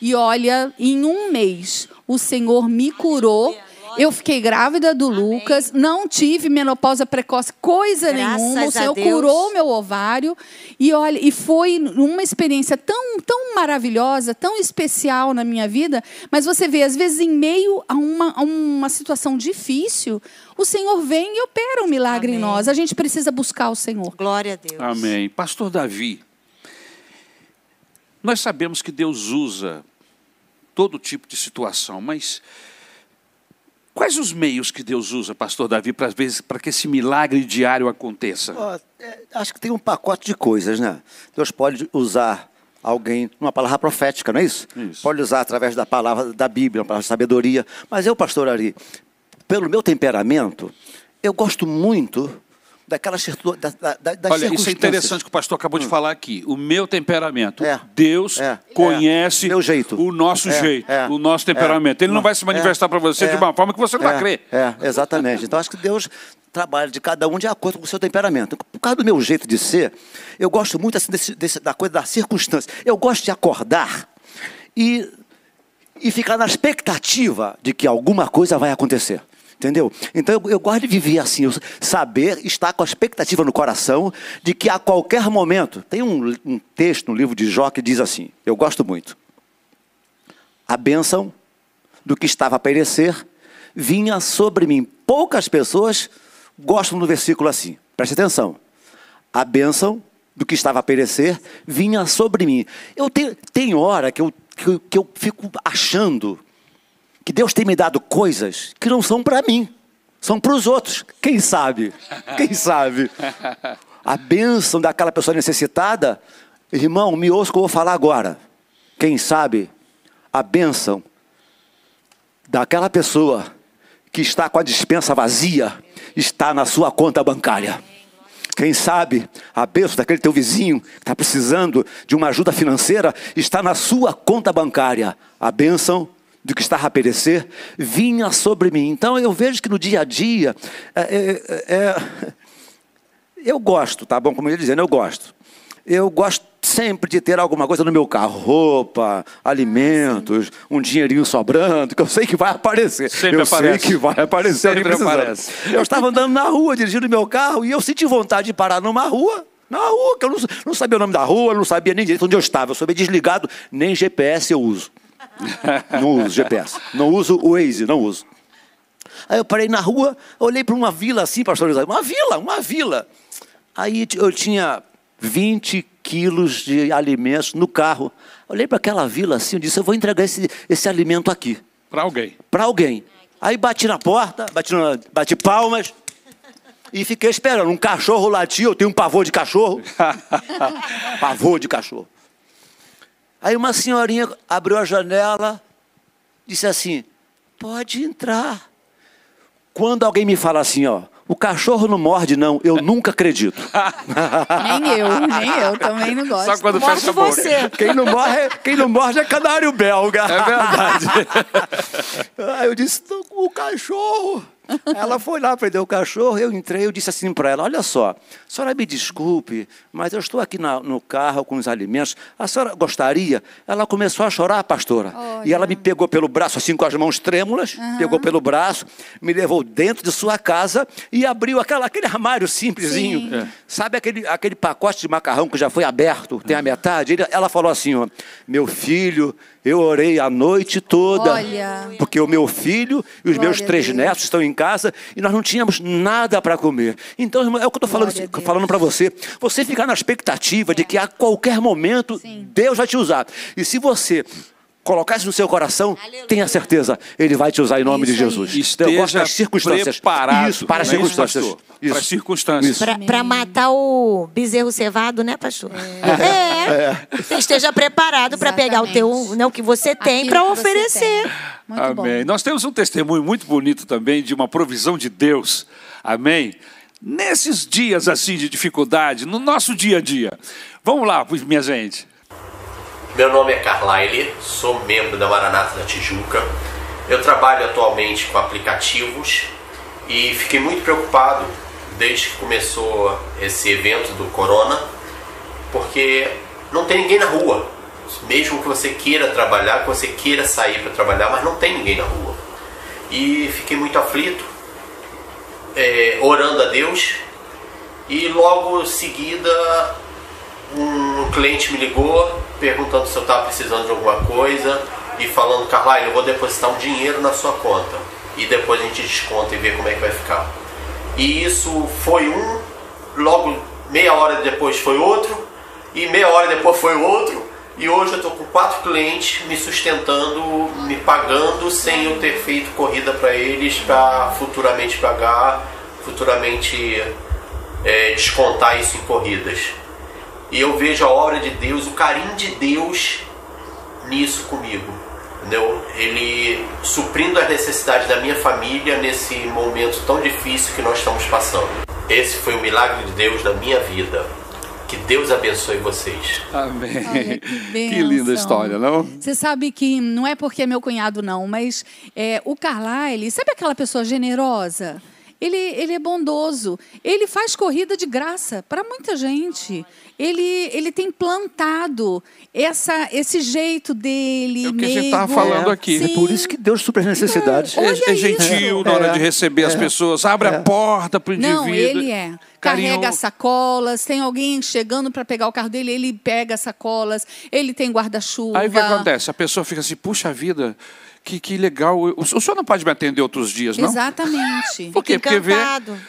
E olha, em um mês, o Senhor me curou. Eu fiquei grávida do Amém. Lucas, não tive menopausa precoce, coisa Graças nenhuma. O Senhor curou meu ovário. E olha, e foi uma experiência tão, tão maravilhosa, tão especial na minha vida. Mas você vê, às vezes, em meio a uma, a uma situação difícil, o Senhor vem e opera um milagre Amém. em nós. A gente precisa buscar o Senhor. Glória a Deus. Amém. Pastor Davi, nós sabemos que Deus usa todo tipo de situação, mas quais os meios que Deus usa, pastor Davi, para vezes para que esse milagre diário aconteça? Oh, é, acho que tem um pacote de coisas, né? Deus pode usar alguém, uma palavra profética, não é isso? Isso. Pode usar através da palavra da Bíblia, uma palavra de sabedoria. Mas eu, pastor Ari, pelo meu temperamento, eu gosto muito daquelas circu- da, da, da, das Olha, isso é interessante que o pastor acabou de falar aqui. O meu temperamento. É. Deus É. conhece É. Meu jeito. o nosso É. jeito, É. o nosso temperamento. Ele não É. vai se manifestar É. para você de É. uma forma que você não vai é, crer. É, exatamente. Então acho que Deus trabalha de cada um de acordo com o seu temperamento. Por causa do meu jeito de ser, eu gosto muito assim, desse- desse- da coisa da circunstância. Eu gosto de acordar e, e ficar na expectativa de que alguma coisa vai acontecer. Entendeu? Então eu, eu gosto de viver assim, saber, estar com a expectativa no coração de que a qualquer momento. Tem um, um texto no livro de Jó que diz assim: eu gosto muito. A bênção do que estava a perecer vinha sobre mim. Poucas pessoas gostam do versículo assim. Preste atenção. A bênção do que estava a perecer vinha sobre mim. Eu tenho, tem hora que eu, que, eu, que eu fico achando que Deus tem me dado coisas que não são para mim, são para os outros. Quem sabe? Quem sabe? A bênção daquela pessoa necessitada, irmão, me ouça que eu vou falar agora. Quem sabe a bênção daquela pessoa que está com a dispensa vazia está na sua conta bancária. Quem sabe a bênção daquele teu vizinho que está precisando de uma ajuda financeira está na sua conta bancária. A bênção do que estava a perecer vinha sobre mim. Então eu vejo que no dia a dia é, é, é, eu gosto, tá bom? Como eu ia dizendo, eu gosto. Eu gosto sempre de ter alguma coisa no meu carro, roupa, alimentos, um dinheirinho sobrando, que eu sei que vai aparecer. Sempre eu aparece. sei que vai aparecer. Sempre aparece. Eu estava andando na rua, dirigindo meu carro, e eu senti vontade de parar numa rua, na rua, que eu não, não sabia o nome da rua, não sabia nem direito onde eu estava. Eu soube desligado, nem GPS eu uso. Não uso GPS. Não uso o Waze, não uso. Aí eu parei na rua, olhei para uma vila assim, pastor José, uma vila, uma vila. Aí eu tinha 20 quilos de alimentos no carro. Olhei para aquela vila assim, eu disse, eu vou entregar esse, esse alimento aqui, Para alguém. para alguém. Aí bati na porta, bati, na- bati palmas e fiquei esperando. Um cachorro latir, eu tenho um pavor de cachorro. pavor de cachorro. Aí uma senhorinha abriu a janela, disse assim: pode entrar. Quando alguém me fala assim, ó, o cachorro não morde, não, eu nunca acredito. Nem eu, nem eu também não gosto. Só quando Morde fecha a boca. você. Quem não morre, quem não morde é canário belga. É verdade. Aí eu disse, "Tô com o cachorro. Ela foi lá, prendeu o cachorro, eu entrei, eu disse assim para ela, olha só, a senhora me desculpe, mas eu estou aqui na- no carro com os alimentos, a senhora gostaria? Ela começou a chorar, pastora, e ela me pegou pelo braço, assim com as mãos trêmulas, pegou pelo braço, me levou dentro de sua casa e abriu aquela, aquele armário simplesinho, Sim. É. sabe aquele, aquele pacote de macarrão que já foi aberto, tem a metade? Ele- ela falou assim, ó, meu filho, eu orei a noite toda, Olha. porque o meu filho e os Glória meus três netos estão em casa e nós não tínhamos nada para comer. Então, irmão, é o que eu estou falando, falando para você. Você ficar na expectativa de que a qualquer momento Sim. Deus vai te usar. E se você colocar isso no seu coração, tenha certeza, Ele vai te usar em nome Isso de aí. Jesus. Esteja eu gosto das circunstâncias. preparado. Isso, para as Não é isso, circunstâncias. pastor? Isso. Para as circunstâncias. Para matar o bezerro cevado, né, pastor? É. Você esteja preparado para pegar o teu, né, o que você tem para oferecer. tem. Muito Amém. bom. Nós temos um testemunho muito bonito também de uma provisão de Deus. Amém. Nesses dias assim de dificuldade, no nosso dia a dia. Vamos lá, minha gente. Meu nome é Carlyle, sou membro da Maranata da Tijuca. Eu trabalho atualmente com aplicativos e fiquei muito preocupado desde que começou esse evento do Corona, porque não tem ninguém na rua. Mesmo que você queira trabalhar, que você queira sair para trabalhar, mas não tem ninguém na rua. E fiquei muito aflito, é, orando a Deus, e logo em seguida um cliente me ligou perguntando se eu estava precisando de alguma coisa e falando, Carlyle, eu vou depositar um dinheiro na sua conta e depois a gente desconta e vê como é que vai ficar. E isso foi um, logo meia hora depois foi outro, e meia hora depois foi outro, e hoje eu estou com quatro clientes me sustentando, me pagando sem eu ter feito corrida para eles para futuramente pagar, futuramente é, descontar isso em corridas. E eu vejo a obra de Deus, o carinho de Deus nisso comigo. Entendeu? Ele suprindo as necessidades da minha família nesse momento tão difícil que nós estamos passando. Esse foi o milagre de Deus na minha vida. Que Deus abençoe vocês. Amém. Olha, que que linda história, não? Você sabe que não é porque é meu cunhado, não, mas é, o Carlyle, sabe aquela pessoa generosa? Ele, ele é bondoso. Ele faz corrida de graça para muita gente. Ele, ele tem plantado essa, esse jeito dele. É o que a gente estava meigo. falando aqui. É por isso que Deus supre as necessidades. Olha É, é gentil na hora É, de receber as pessoas, abre a porta para o indivíduo. Não, ele é. Carinho- Carrega sacolas, tem alguém chegando para pegar o carro dele, ele pega sacolas, ele tem guarda-chuva. Aí o que acontece? A pessoa fica assim, puxa vida, que, que legal. O, o senhor não pode me atender outros dias, não? Exatamente. Por quê? Porque vê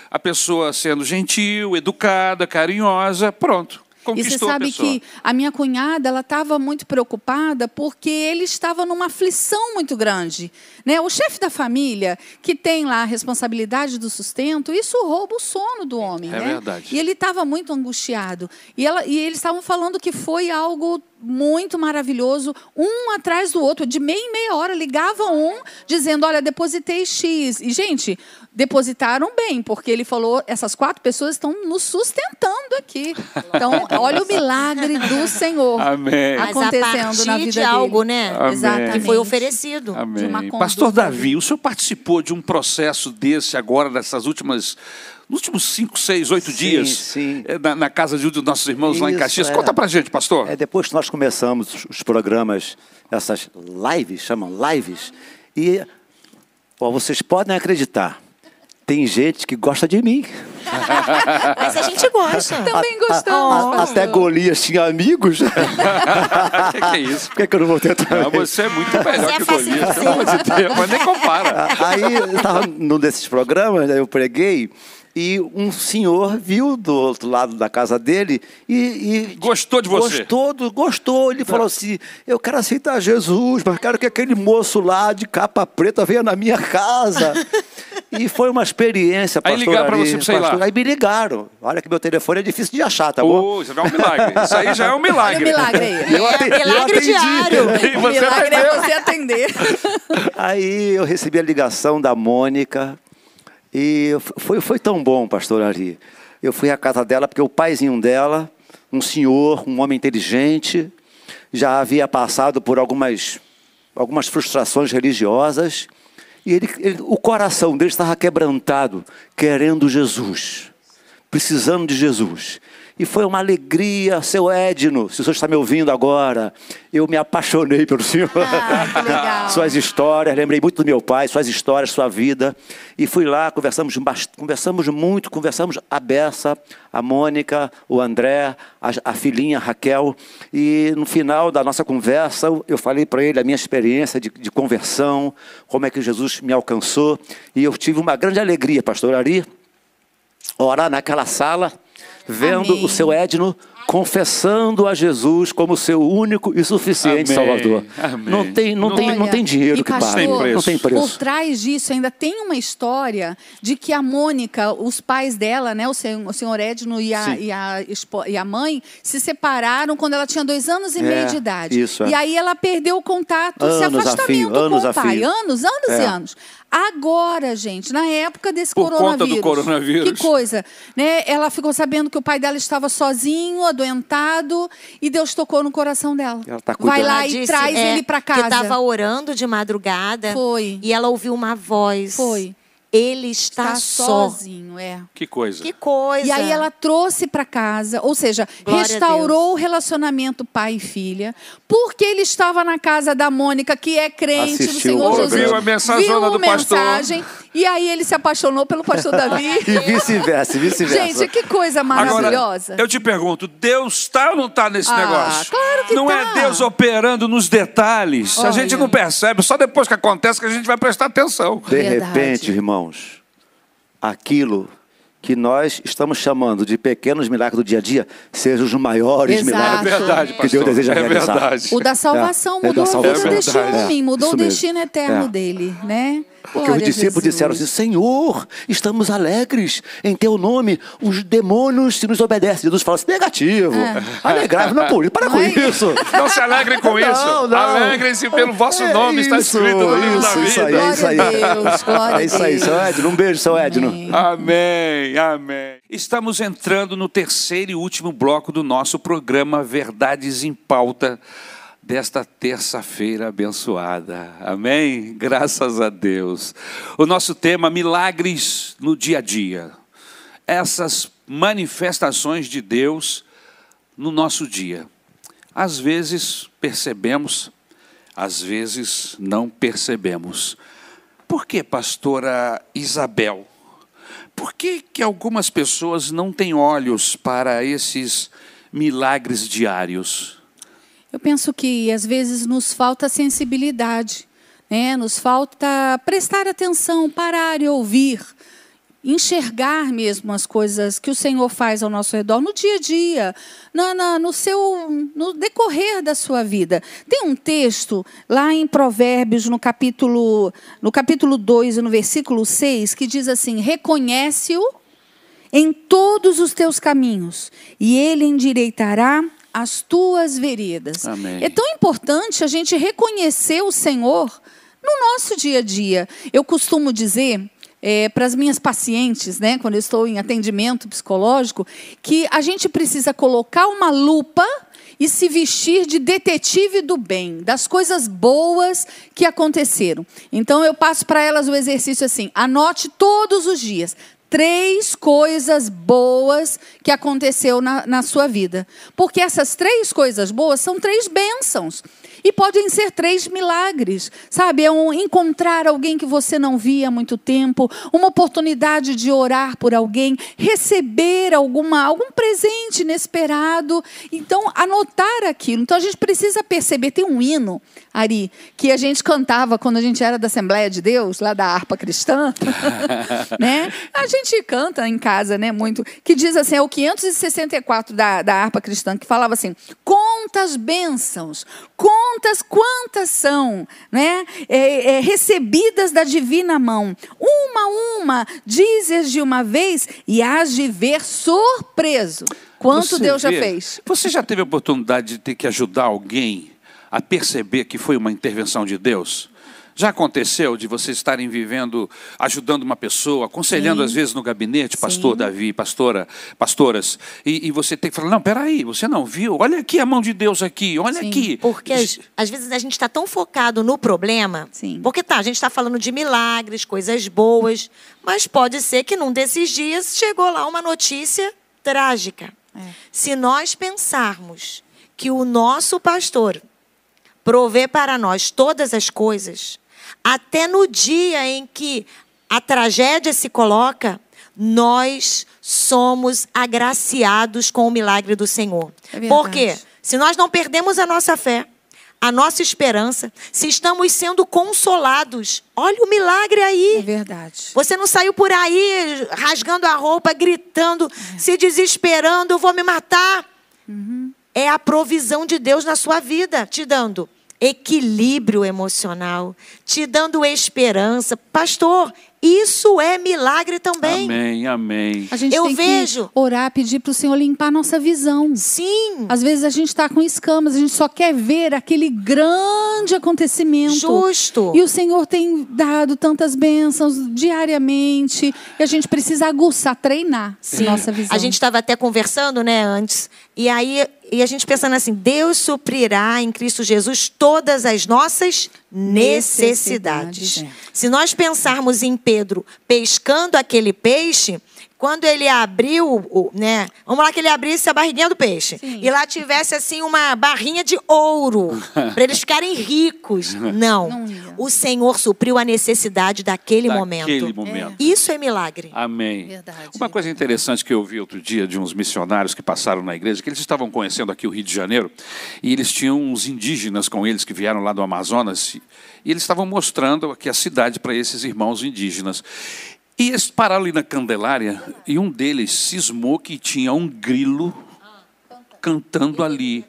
a pessoa sendo gentil, educada, carinhosa, pronto. E você Conquistou a sabe pessoa. que a minha cunhada ela estava muito preocupada porque ele estava numa aflição muito grande. Né? O chefe da família, que tem lá a responsabilidade do sustento, isso rouba o sono do homem. É né? verdade. E ele estava muito angustiado. E, ela, e eles estavam falando que foi algo muito maravilhoso, um atrás do outro, de meia em meia hora, ligava um dizendo, olha, depositei X. E, gente, depositaram bem, porque ele falou, essas quatro pessoas estão nos sustentando aqui. Então, olha o milagre do Senhor Amém. Mas a acontecendo na vida de algo, dele. né? Amém. Exatamente. Que foi oferecido. de Amém. Pastor Davi, o senhor participou de um processo desse agora, nessas últimas. Nos últimos cinco, seis, oito Sim, dias, sim. eh, Na, na casa de um dos nossos irmãos lá em Isso, Caxias. é. Conta pra gente, pastor. É, depois que nós começamos os- os programas, essas lives, chamam lives, e ó, vocês podem acreditar, tem gente que gosta de mim. Mas a gente gosta. Também A- gostamos. a- até Golias tinha amigos. O que, que é isso? Por que, que eu não vou ter também? Ah, você é muito melhor Você é que o Golias, pelo amor de Deus, mas nem compara. Aí eu estava num desses programas, eu preguei, e um senhor viu do outro lado da casa dele e. e Gostou de você? Gostou, do- gostou. Ele falou assim: Eu quero aceitar Jesus, mas quero que aquele moço lá de capa preta venha na minha casa. e foi uma experiência, Aí pastor. ligaram pra Ari, você você ir lá? pastor, Aí me ligaram. Olha que meu telefone é difícil de achar, tá bom? Ô, isso é um milagre. Isso aí já é um Olha milagre. o milagre aí. Eu ate- eu milagre atendi. diário. E O você milagre é atendeu. você atender. Aí eu recebi a ligação da Mônica e foi, foi tão bom, pastor Ari. Eu fui à casa dela porque o paizinho dela, um senhor, um homem inteligente, já havia passado por algumas, algumas frustrações religiosas e ele, ele- o coração dele estava quebrantado, querendo Jesus, precisando de Jesus. E foi uma alegria, seu Edno, se o senhor está me ouvindo agora, eu me apaixonei pelo senhor. Ah. Suas histórias, lembrei muito do meu pai, suas histórias, sua vida. E fui lá, conversamos, conversamos muito, conversamos a Bessa, a Mônica, o André, a, a filhinha Raquel. E no final da nossa conversa, eu- eu falei para ele a minha experiência de, de conversão, como é que Jesus me alcançou. E eu tive uma grande alegria, pastor Ari, orar naquela sala, vendo Amém. o seu Edno confessando a Jesus como seu único e suficiente Amém. Salvador. Amém. Não tem, não tem, não Olha, tem dinheiro e que pastor, pague. Não tem Por preço. trás disso ainda tem uma história de que a Mônica, os pais dela, né, o senhor, o senhor Edno e a, e, a, e a mãe, se separaram quando ela tinha dois anos e É, meio de idade. isso, é. E aí ela perdeu o contato, esse Anos a afastamento fio, anos com a o pai. Anos, anos e É. anos. Agora, gente, na época desse Por conta do coronavírus. coronavírus. Que coisa. Né? Ela ficou sabendo que o pai dela estava sozinho, adoentado, e Deus tocou no coração dela. Ela tá Vai lá Ela e disse, traz é, ele para casa. Que estava orando de madrugada. Foi. E ela ouviu uma voz. Foi. Ele está, Está só. sozinho, é. Que coisa. Que coisa. E aí ela trouxe para casa, ou seja, Glória restaurou o relacionamento pai e filha, porque ele estava na casa da Mônica, que é crente do Assistiu Senhor o Jesus. Ouviu a mensagona viu do pastor. mensagem, e aí ele se apaixonou pelo pastor Davi. E vice-versa, e vice-versa. Gente, que coisa maravilhosa. Agora, eu te pergunto, Deus está ou não está nesse Ah, negócio? claro que Não tá. é Deus operando nos detalhes. A Olha. gente não percebe, só depois que acontece que a gente vai prestar atenção. De Verdade. repente, irmãos, aquilo que nós estamos chamando de pequenos milagres do dia a dia, sejam os maiores Exato. É milagres. verdade, Que pastor. Deus deseja é realizar. verdade. O da salvação É, é mudou da a vida salvação. deste É homem, mudou Isso o mesmo. destino eterno É. dele, né? Porque os discípulos disseram assim: Senhor, estamos alegres em teu nome, os demônios se nos obedecem. Jesus fala assim: negativo, é. alegrai não por para não com é isso. Não se alegrem com isso. Alegrem-se pelo vosso é nome, está escrito no livro da vida. Isso aí, é isso aí. Deus, é isso aí, seu Edno. Um beijo, seu Edno. Amém, amém. Estamos entrando no terceiro e último bloco do nosso programa Verdades em Pauta desta terça-feira abençoada. Amém? Graças a Deus. O nosso tema milagres no dia a dia. Essas manifestações de Deus no nosso dia. Às vezes percebemos, às vezes não percebemos. Por que, pastora Isabel? Por que, que algumas pessoas não têm olhos para esses milagres diários? Eu penso que às vezes nos falta sensibilidade, né? nos falta prestar atenção, parar e ouvir, enxergar mesmo as coisas que o Senhor faz ao nosso redor no dia a dia, na, na, no seu no decorrer da sua vida. Tem um texto lá em Provérbios, no capítulo, no capítulo 2 e no versículo 6, que diz assim: reconhece-o em todos os teus caminhos, e ele endireitará as tuas veredas. Amém. É tão importante a gente reconhecer o Senhor no nosso dia a dia. Eu costumo dizer é, para as minhas pacientes, né, quando eu estou em atendimento psicológico, que a gente precisa colocar uma lupa e se vestir de detetive do bem, das coisas boas que aconteceram. Então eu passo para elas o exercício assim: anote todos os dias três coisas boas que aconteceu na, na sua vida. Porque essas três coisas boas são três bênçãos. E podem ser três milagres, sabe? É um encontrar alguém que você não via há muito tempo, uma oportunidade de orar por alguém, receber alguma, algum presente inesperado. Então, anotar aquilo. Então, a gente precisa perceber. Tem um hino, Ari, que a gente cantava quando a gente era da Assembleia de Deus, lá da harpa cristã. né? A gente canta em casa, né, muito, que diz assim, é o 564 da, da harpa cristã, que falava assim, contas bênçãos, contas quantas são, né, é, é, recebidas da divina mão, uma a uma, dizes de uma vez e hás de ver surpreso. Quanto Você Deus vê, já fez. Você já teve a oportunidade de ter que ajudar alguém a perceber que foi uma intervenção de Deus? Já aconteceu de vocês estarem vivendo, ajudando uma pessoa, aconselhando Sim. às vezes no gabinete, pastor Sim. Davi, pastora, pastoras, e, e, você tem que falar, não, peraí, você não viu? Olha aqui a mão de Deus aqui, olha Sim. aqui. Porque às, às, vezes a gente está tão focado no problema, porque tá, a gente está falando de milagres, coisas boas, mas pode ser que num desses dias chegou lá uma notícia trágica. É. Se nós pensarmos que o nosso pastor provê para nós todas as coisas, até no dia em que a tragédia se coloca, nós somos agraciados com o milagre do Senhor. É Por quê? Se nós não perdemos a nossa fé, a nossa esperança, se estamos sendo consolados, olha o milagre aí. É verdade. Você não saiu por aí rasgando a roupa, gritando, é. se desesperando, eu vou me matar. Uhum. É a provisão de Deus na sua vida, te dando equilíbrio emocional, te dando esperança. Pastor, isso é milagre também. Amém, amém. A gente Eu tem vejo. que orar, pedir para o Senhor limpar a nossa visão. Sim. Às vezes a gente está com escamas, a gente só quer ver aquele grande acontecimento. Justo. E o Senhor tem dado tantas bênçãos diariamente. E a gente precisa aguçar, treinar Sim. a nossa visão. A gente estava até conversando, né, antes. E aí e a gente pensando assim, Deus suprirá em Cristo Jesus todas as nossas necessidades. necessidades. É. Se nós pensarmos em Pedro pescando aquele peixe, quando ele abriu, o, né? Vamos lá que ele abrisse a barriguinha do peixe. Sim. E lá tivesse assim uma barrinha de ouro para eles ficarem ricos. Não. Não o Senhor supriu a necessidade daquele, daquele momento. momento. É. Isso é milagre. Amém. Verdade. Uma coisa interessante que eu vi outro dia de uns missionários que passaram na igreja, que eles estavam conhecendo aqui o Rio de Janeiro, e eles tinham uns indígenas com eles que vieram lá do Amazonas, e eles estavam mostrando aqui a cidade para esses irmãos indígenas. E eles pararam ali na Candelária e um deles cismou que tinha um grilo cantando ali.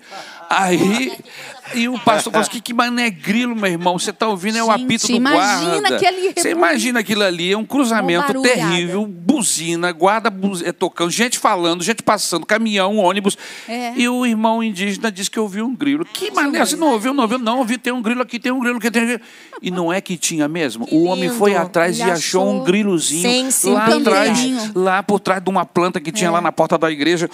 Aí, e o pastor falou assim, que mané grilo, meu irmão, você está ouvindo, é o Gente, apito do imagina guarda. aquele Você imagina aquilo ali, é um cruzamento terrível, buzina, guarda é, tocando, gente falando, gente passando, caminhão, ônibus. É. E o irmão indígena disse que ouviu um grilo. Que mané, você não ouviu, não ouviu? Não, ouvi, tem um grilo aqui, tem um grilo aqui, tem um grilo. E não é que tinha mesmo. o homem lindo. foi atrás Ele e achou um achou grilozinho Sem lá atrás, lá por trás de uma planta que tinha É. lá na porta da igreja.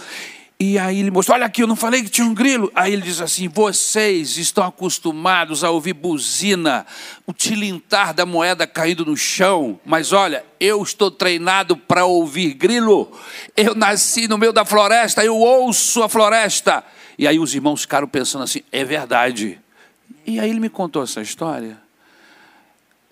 E aí ele mostrou, olha aqui, eu não falei que tinha um grilo. Aí ele diz assim, vocês estão acostumados a ouvir buzina, o tilintar da moeda caindo no chão. Mas olha, eu estou treinado para ouvir grilo. Eu nasci no meio da floresta, eu ouço a floresta. E aí os irmãos ficaram pensando assim, é verdade. E aí ele me contou essa história.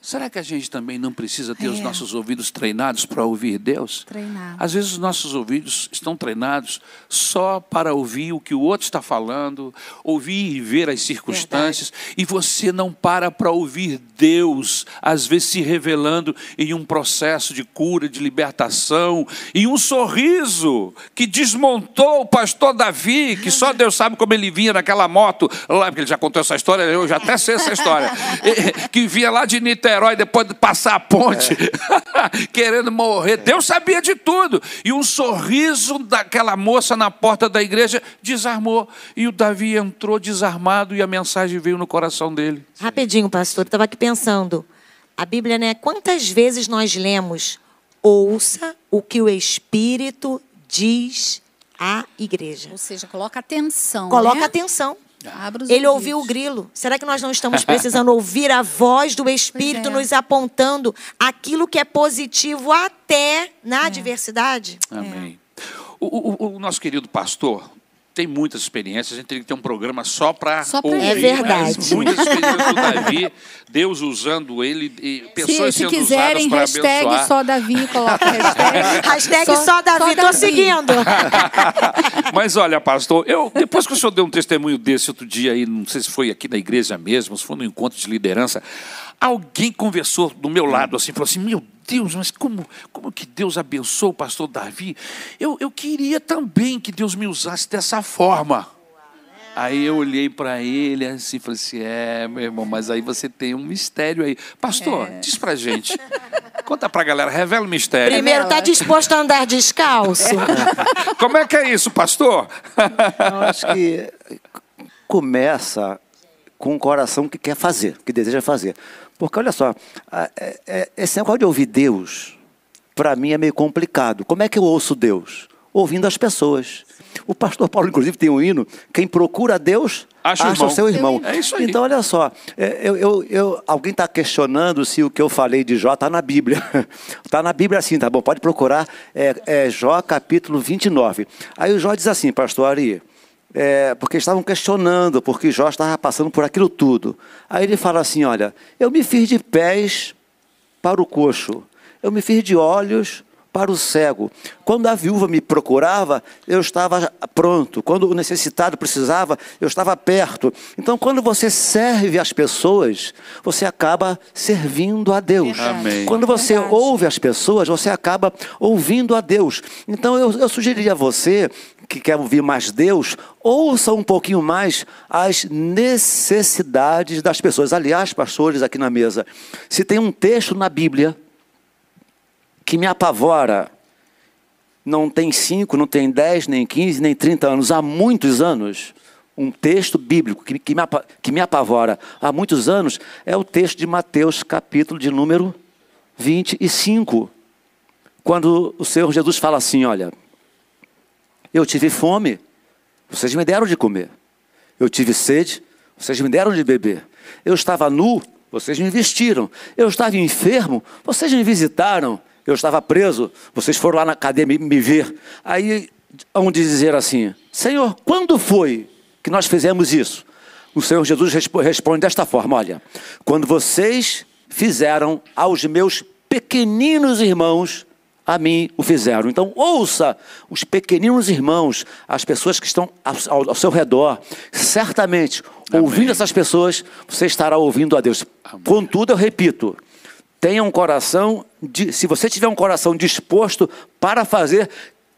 Será que a gente também não precisa ter os É. nossos ouvidos treinados para ouvir Deus? Treinar. Às vezes os nossos ouvidos estão treinados só para ouvir o que o outro está falando, ouvir e ver as circunstâncias, e você não para para ouvir Deus, às vezes se revelando em um processo de cura, de libertação, em um sorriso que desmontou o pastor Davi, que só Deus sabe como ele vinha naquela moto, lá, porque ele já contou essa história, eu já até sei essa história, que vinha lá de Niterói depois de passar a ponte, querendo morrer. Deus sabia de tudo. E um sorriso daquela moça na porta da igreja desarmou. E o Davi entrou desarmado e a mensagem veio no coração dele. Rapidinho, pastor, estava aqui pensando. A Bíblia, né? Quantas vezes nós lemos ouça o que o Espírito diz à igreja? Ou seja, coloca atenção. Coloca né? atenção. Ele ouviu o grilo. Será que nós não estamos precisando ouvir a voz do Espírito é. nos apontando aquilo que é positivo até na adversidade? Amém. O, o- o nosso querido pastor tem muitas experiências, a gente teria que ter um programa só para Só ouvir. É verdade. mas Muitas experiências do Davi, Deus usando ele, e Se, pessoas se sendo quiserem, usadas para hashtag abençoar. só Davi, coloca a hashtag. Hashtag só, Davi, tô Davi. seguindo. Mas olha, pastor, eu depois que o senhor deu um testemunho desse outro dia aí, não sei se foi aqui na igreja mesmo, se foi no encontro de liderança, alguém conversou do meu lado assim, falou assim: Meu Deus, mas como, como que Deus abençoou o pastor Davi? Eu, eu queria também que Deus me usasse dessa forma. Aí eu olhei para ele assim e falei assim: É, meu irmão, mas aí você tem um mistério aí. Pastor, diz pra gente. Conta pra galera, revela o mistério. Primeiro, tá disposto a andar descalço? Como é que é isso, pastor? Eu acho que começa com um coração que quer fazer, que deseja fazer. Porque olha só, é- é- esse negócio de ouvir Deus, para mim é meio complicado. Como é que eu ouço Deus? Ouvindo as pessoas. O pastor Paulo, inclusive, tem um hino: quem procura Deus Acha o acha, irmão. seu irmão. É isso aí. Então, olha só, é, eu, eu- eu- alguém está questionando se o que eu falei de Jó está na Bíblia. Está na Bíblia assim, tá bom? Pode procurar, é, é Jó capítulo 29. Aí o Jó diz assim, pastor Ari, é, porque estavam questionando, porque Jó estava passando por aquilo tudo. Aí ele fala assim: olha, eu me fiz de pés para o coxo, eu me fiz de olhos para o cego. Quando a viúva me procurava, eu estava pronto. Quando o necessitado precisava, eu estava perto. Então, quando você serve as pessoas, você acaba servindo a Deus. Verdade. Quando você Verdade. ouve as pessoas, você acaba ouvindo a Deus. Então, eu, eu sugeriria a você que quer ouvir mais Deus, ouça um pouquinho mais as necessidades das pessoas. Aliás, pastores aqui na mesa, se tem um texto na Bíblia que me apavora, não tem cinco, não tem dez, nem quinze, nem trinta anos, há muitos anos, um texto bíblico que, que, me, que me apavora há muitos anos, é o texto de Mateus, capítulo de número 25. Quando o Senhor Jesus fala assim: Olha, eu tive fome, vocês me deram de comer. Eu tive sede, vocês me deram de beber. Eu estava nu, vocês me vestiram. Eu estava enfermo, vocês me visitaram. Eu estava preso, vocês foram lá na cadeia me, ver. Aí, onde dizer assim: Senhor, quando foi que nós fizemos isso? O Senhor Jesus respo- responde desta forma: Olha, quando vocês fizeram aos meus pequeninos irmãos, a mim o fizeram. Então, ouça os pequeninos irmãos, as pessoas que estão ao, ao- seu redor. Certamente, ouvindo essas pessoas, você estará ouvindo a Deus. Contudo, eu repito, tenha um coração, de, se você tiver um coração disposto para fazer,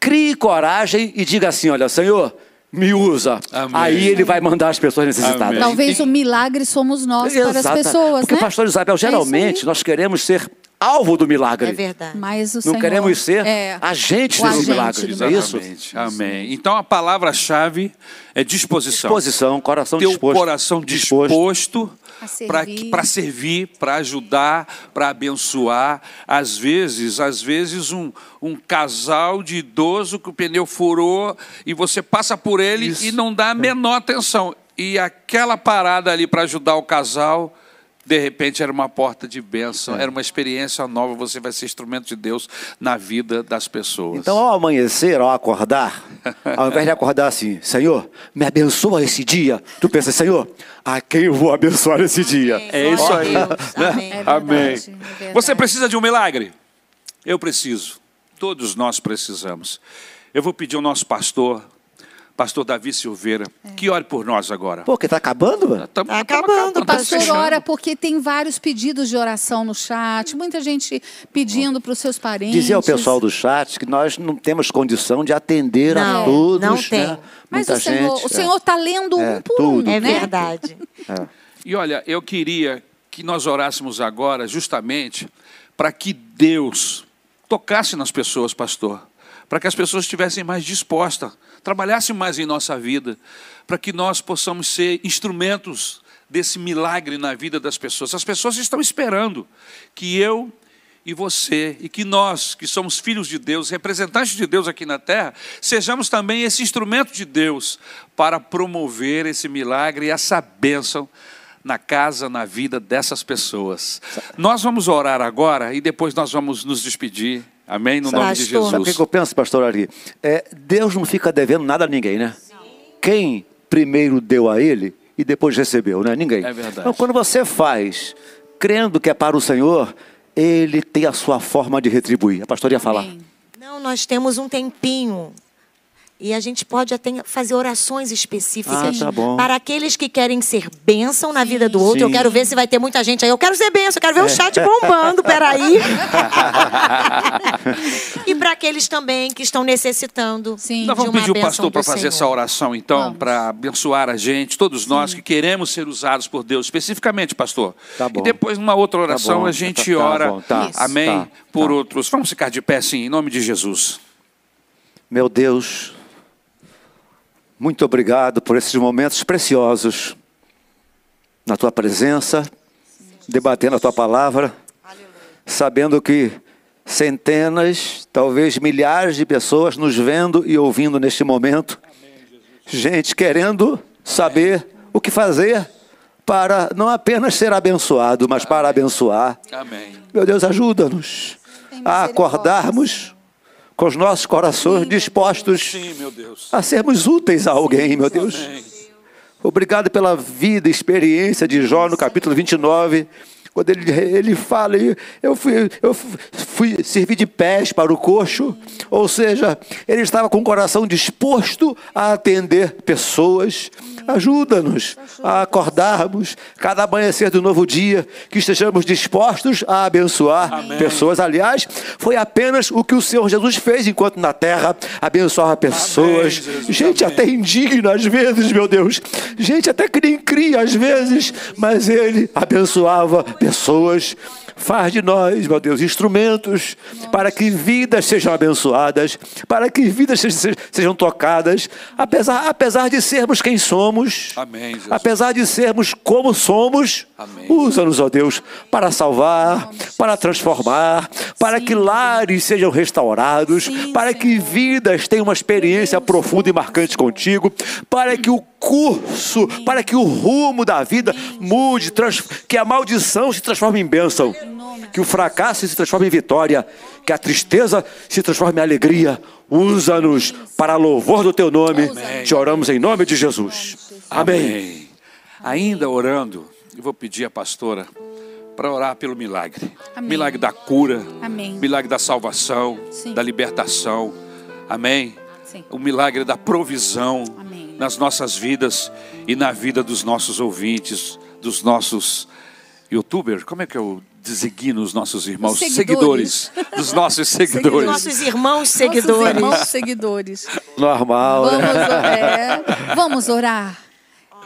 crie coragem e diga assim: Olha, Senhor, me usa. Amém. Aí ele vai mandar as pessoas necessitadas. Amém. Talvez o milagre somos nós para as Exata. pessoas, Porque, né? pastor Isabel, É geralmente aí. nós queremos ser alvo do milagre. É verdade. Mas o Não Senhor queremos ser é agentes desse agente milagre. do É isso? Exatamente. Amém. Então a palavra-chave é disposição. Disposição, coração Teu disposto. coração disposto servir. para servir, para ajudar, para abençoar. Às vezes, às vezes um, um casal de idoso que o pneu furou e você passa por ele Isso. e não dá a menor atenção. E aquela parada ali para ajudar o casal, de repente era uma porta de bênção, É. era uma experiência nova. Você vai ser instrumento de Deus na vida das pessoas. Então, ao amanhecer, ao acordar, ao invés de acordar assim, Senhor, me abençoa esse dia, tu pensa, Senhor, a quem eu vou abençoar esse dia? É isso aí. Glória a Deus. Amém. É verdade, Amém. é verdade. Você precisa de um milagre? Eu preciso. Todos nós precisamos. Eu vou pedir ao nosso pastor, pastor Davi Silveira, que ore por nós agora. Pô, que tá acabando? mano? Tamo- Tá tamo acabando, acabando, O pastor fechando. ora porque tem vários pedidos de oração no chat, muita gente pedindo para os seus parentes. Dizer ao pessoal do chat que nós não temos condição de atender a Não, todos. não né? tem. Mas Muita o Senhor gente, o Senhor está lendo É, um por tudo. um, É né? verdade. E olha, eu queria que nós orássemos agora justamente para que Deus tocasse nas pessoas, pastor. Para que as pessoas estivessem mais dispostas, trabalhassem mais em nossa vida, para que nós possamos ser instrumentos desse milagre na vida das pessoas. As pessoas estão esperando que eu e você, e que nós, que somos filhos de Deus, representantes de Deus aqui na terra, sejamos também esse instrumento de Deus para promover esse milagre e essa bênção na casa, na vida dessas pessoas. Nós vamos orar agora e depois nós vamos nos despedir. Amém? No nome de. Jesus. Sabe o que eu penso, pastor Ari? É, Deus não fica devendo nada a ninguém, né? Quem primeiro deu a ele e depois recebeu, né? Ninguém. É verdade. Então, quando você faz, crendo que é para o Senhor, ele tem a sua forma de retribuir. A pastor ia falar. Amém. Não, nós temos um tempinho. E a gente pode até fazer orações específicas Ah, tá bom. para aqueles que querem ser bênção na vida do outro. Eu Sim. quero ver se vai ter muita gente aí. Eu quero ser bênção, eu quero ver É. o chat bombando, peraí. e para aqueles também que estão necessitando Sim. Nós de vamos uma pedir o pastor para fazer Senhor. essa oração, então, para abençoar a gente, todos nós que queremos ser usados por Deus, especificamente, pastor. Tá bom. E depois, numa outra oração, bom, a gente tá- tá ora. tá. Amém? tá, por tá. outros. Vamos ficar de pé, sim, em nome de Jesus. Meu Deus, muito obrigado por esses momentos preciosos na tua presença, debatendo a tua palavra, sabendo que centenas, talvez milhares de pessoas nos vendo e ouvindo neste momento, gente querendo saber o que fazer para não apenas ser abençoado, mas para abençoar. Meu Deus, ajuda-nos a acordarmos com os nossos corações dispostos Sim, meu Deus. a sermos úteis a alguém, meu Deus. Obrigado pela vida e experiência de Jó no capítulo 29, quando ele, ele fala, eu fui, eu fui servir de pés para o coxo, ou seja, ele estava com o coração disposto a atender pessoas. Ajuda-nos a acordarmos cada amanhecer do novo dia, que estejamos dispostos a abençoar pessoas. Aliás, foi apenas o que o Senhor Jesus fez enquanto na terra abençoava pessoas. Jesus, Gente amém. até indigna às vezes, meu Deus. Gente até que nem cria às vezes, mas ele abençoava pessoas. Faz de nós, meu Deus, instrumentos para que vidas sejam abençoadas, para que vidas sejam, sejam tocadas, apesar, apesar de sermos quem somos, Amém, Jesus. apesar de sermos como somos, usa-nos, ó Deus, para salvar, para transformar, para que lares sejam restaurados, Sim, para que vidas tenham uma experiência profunda e marcante contigo, para que o curso, para que o rumo da vida mude, trans- que a maldição se transforme em bênção, que o fracasso se transforme em vitória, que a tristeza se transforme em alegria. Usa-nos para louvor do teu nome. Te oramos em nome de Jesus. Amém. Amém. Ainda orando, eu vou pedir à pastora para orar pelo milagre. Amém. Milagre da cura, Amém. milagre da salvação, Sim. da libertação. Amém. Sim. O milagre da provisão Amém. nas nossas vidas e na vida dos nossos ouvintes, dos nossos youtubers. Como é que designa os nossos irmãos seguidores, seguidores dos nossos seguidores. Nossos irmãos seguidores. Nossos irmãos seguidores. Normal, vamos, né? É, vamos orar.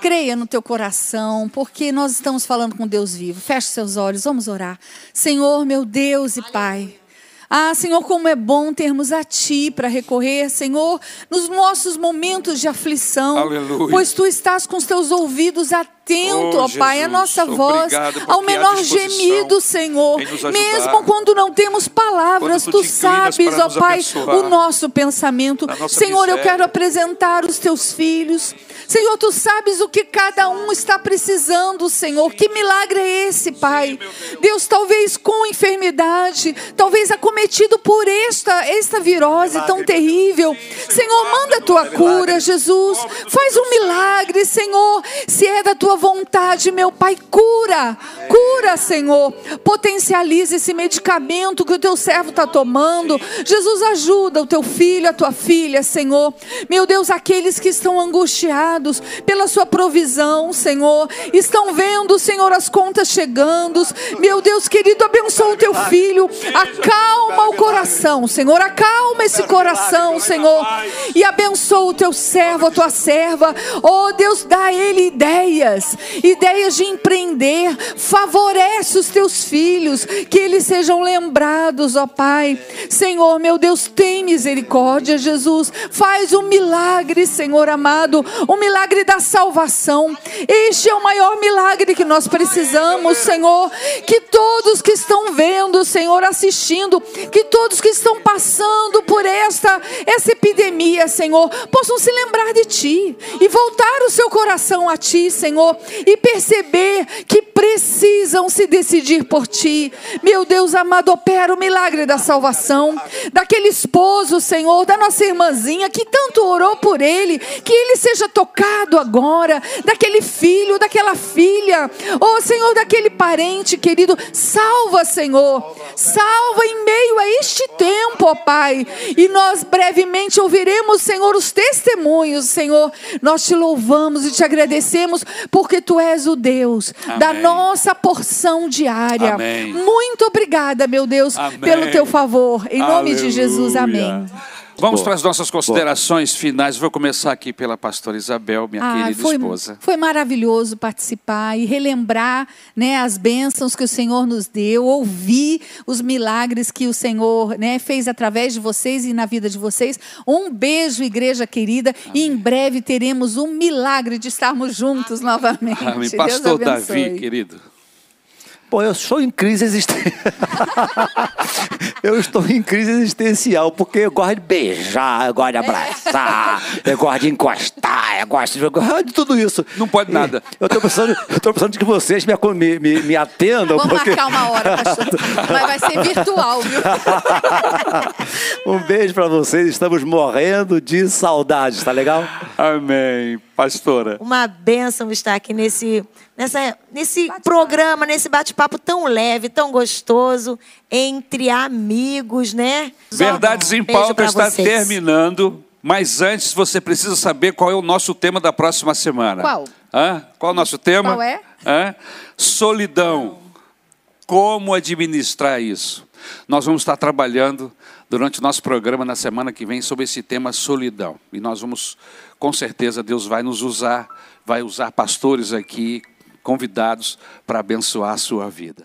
Creia no teu coração, porque nós estamos falando com Deus vivo. Feche seus olhos, vamos orar. Senhor, meu Deus e Pai. Ah, Senhor, como é bom termos a Ti para recorrer, Senhor, nos nossos momentos de aflição. Aleluia. Pois Tu estás com os teus ouvidos atento, Oh, ó Pai, a Jesus, nossa voz, ao menor gemido, Senhor. Mesmo quando não temos palavras, tu Tu sabes, ó Pai, o nosso pensamento. Senhor, eu miséria. quero apresentar os Teus filhos. Senhor, Tu sabes o que cada um está precisando, Senhor. Que milagre é esse, Pai? Deus, talvez com enfermidade, talvez acometido por esta, esta virose tão terrível. Senhor, manda a tua cura, Jesus. Faz um milagre, Senhor. Se é da tua vontade, meu Pai, cura. Cura, Senhor. Potencialize esse medicamento que o teu servo está tomando. Jesus, ajuda o teu filho, a tua filha, Senhor. Meu Deus, aqueles que estão angustiados pela sua provisão, Senhor, estão vendo, Senhor, as contas chegando. Meu Deus querido, abençoa o teu filho. Acalma o coração, Senhor. Acalma esse coração, Senhor. E abençoa o teu servo, a tua serva. Oh, Deus, dá a ele ideias, ideias de empreender. Favorece os teus filhos, que eles sejam lembrados, ó Pai. Senhor, meu Deus, tem misericórdia, Jesus. Faz um milagre, Senhor amado, um milagre da salvação. Este é o maior milagre que nós precisamos, Senhor. Que todos que estão vendo, Senhor, assistindo, que todos que estão passando por esta essa epidemia, Senhor, possam se lembrar de ti e voltar o seu coração a ti, Senhor, e perceber que precisam se decidir por ti. Meu Deus amado, opera o milagre da salvação daquele esposo, Senhor, da nossa irmãzinha que tanto orou por ele, que ele seja tocado agora, daquele filho, daquela filha, oh Senhor, daquele parente querido, salva, Senhor, salva em meio a este tempo, ó Pai, e nós brevemente ouviremos, Senhor, os testemunhos, Senhor, nós te louvamos e te agradecemos, porque tu és o Deus da Amém. nossa porção diária. Amém. Muito obrigada, meu Deus, Amém. pelo teu favor, em nome de Jesus, Aleluia. amém. Vamos Boa. para as nossas considerações finais. Vou começar aqui pela pastora Isabel, minha Ah, querida foi, esposa. foi maravilhoso participar e relembrar né, as bênçãos que o Senhor nos deu, ouvir os milagres que o Senhor né, fez através de vocês e na vida de vocês. Um beijo, igreja querida, e em breve teremos um milagre de estarmos juntos novamente. Amém. Pastor. Davi, querido. Bom, eu estou em crise existencial. eu estou em crise existencial, porque eu gosto de beijar, eu gosto de abraçar, eu gosto de encostar, eu gosto de, eu gosto de tudo isso. Não pode E nada. Eu estou precisando, eu precisando de que vocês me, me, me, me atendam. Vamos porque... marcar uma hora, pastor. Mas vai ser virtual, viu? um beijo para vocês, estamos morrendo de saudades, tá legal? Amém. Pastora. Uma bênção estar aqui nesse, nessa, nesse programa, nesse bate-papo tão leve, tão gostoso, entre amigos, né? Verdades em Pauta está vocês. terminando. Mas antes você precisa saber qual é o nosso tema da próxima semana. Qual? Hã? Qual é o nosso tema? Qual é? Hã? Solidão. Como administrar isso? Nós vamos estar trabalhando durante o nosso programa na semana que vem sobre esse tema solidão. E nós vamos, com certeza, Deus vai nos usar, vai usar pastores aqui, convidados, para abençoar a sua vida.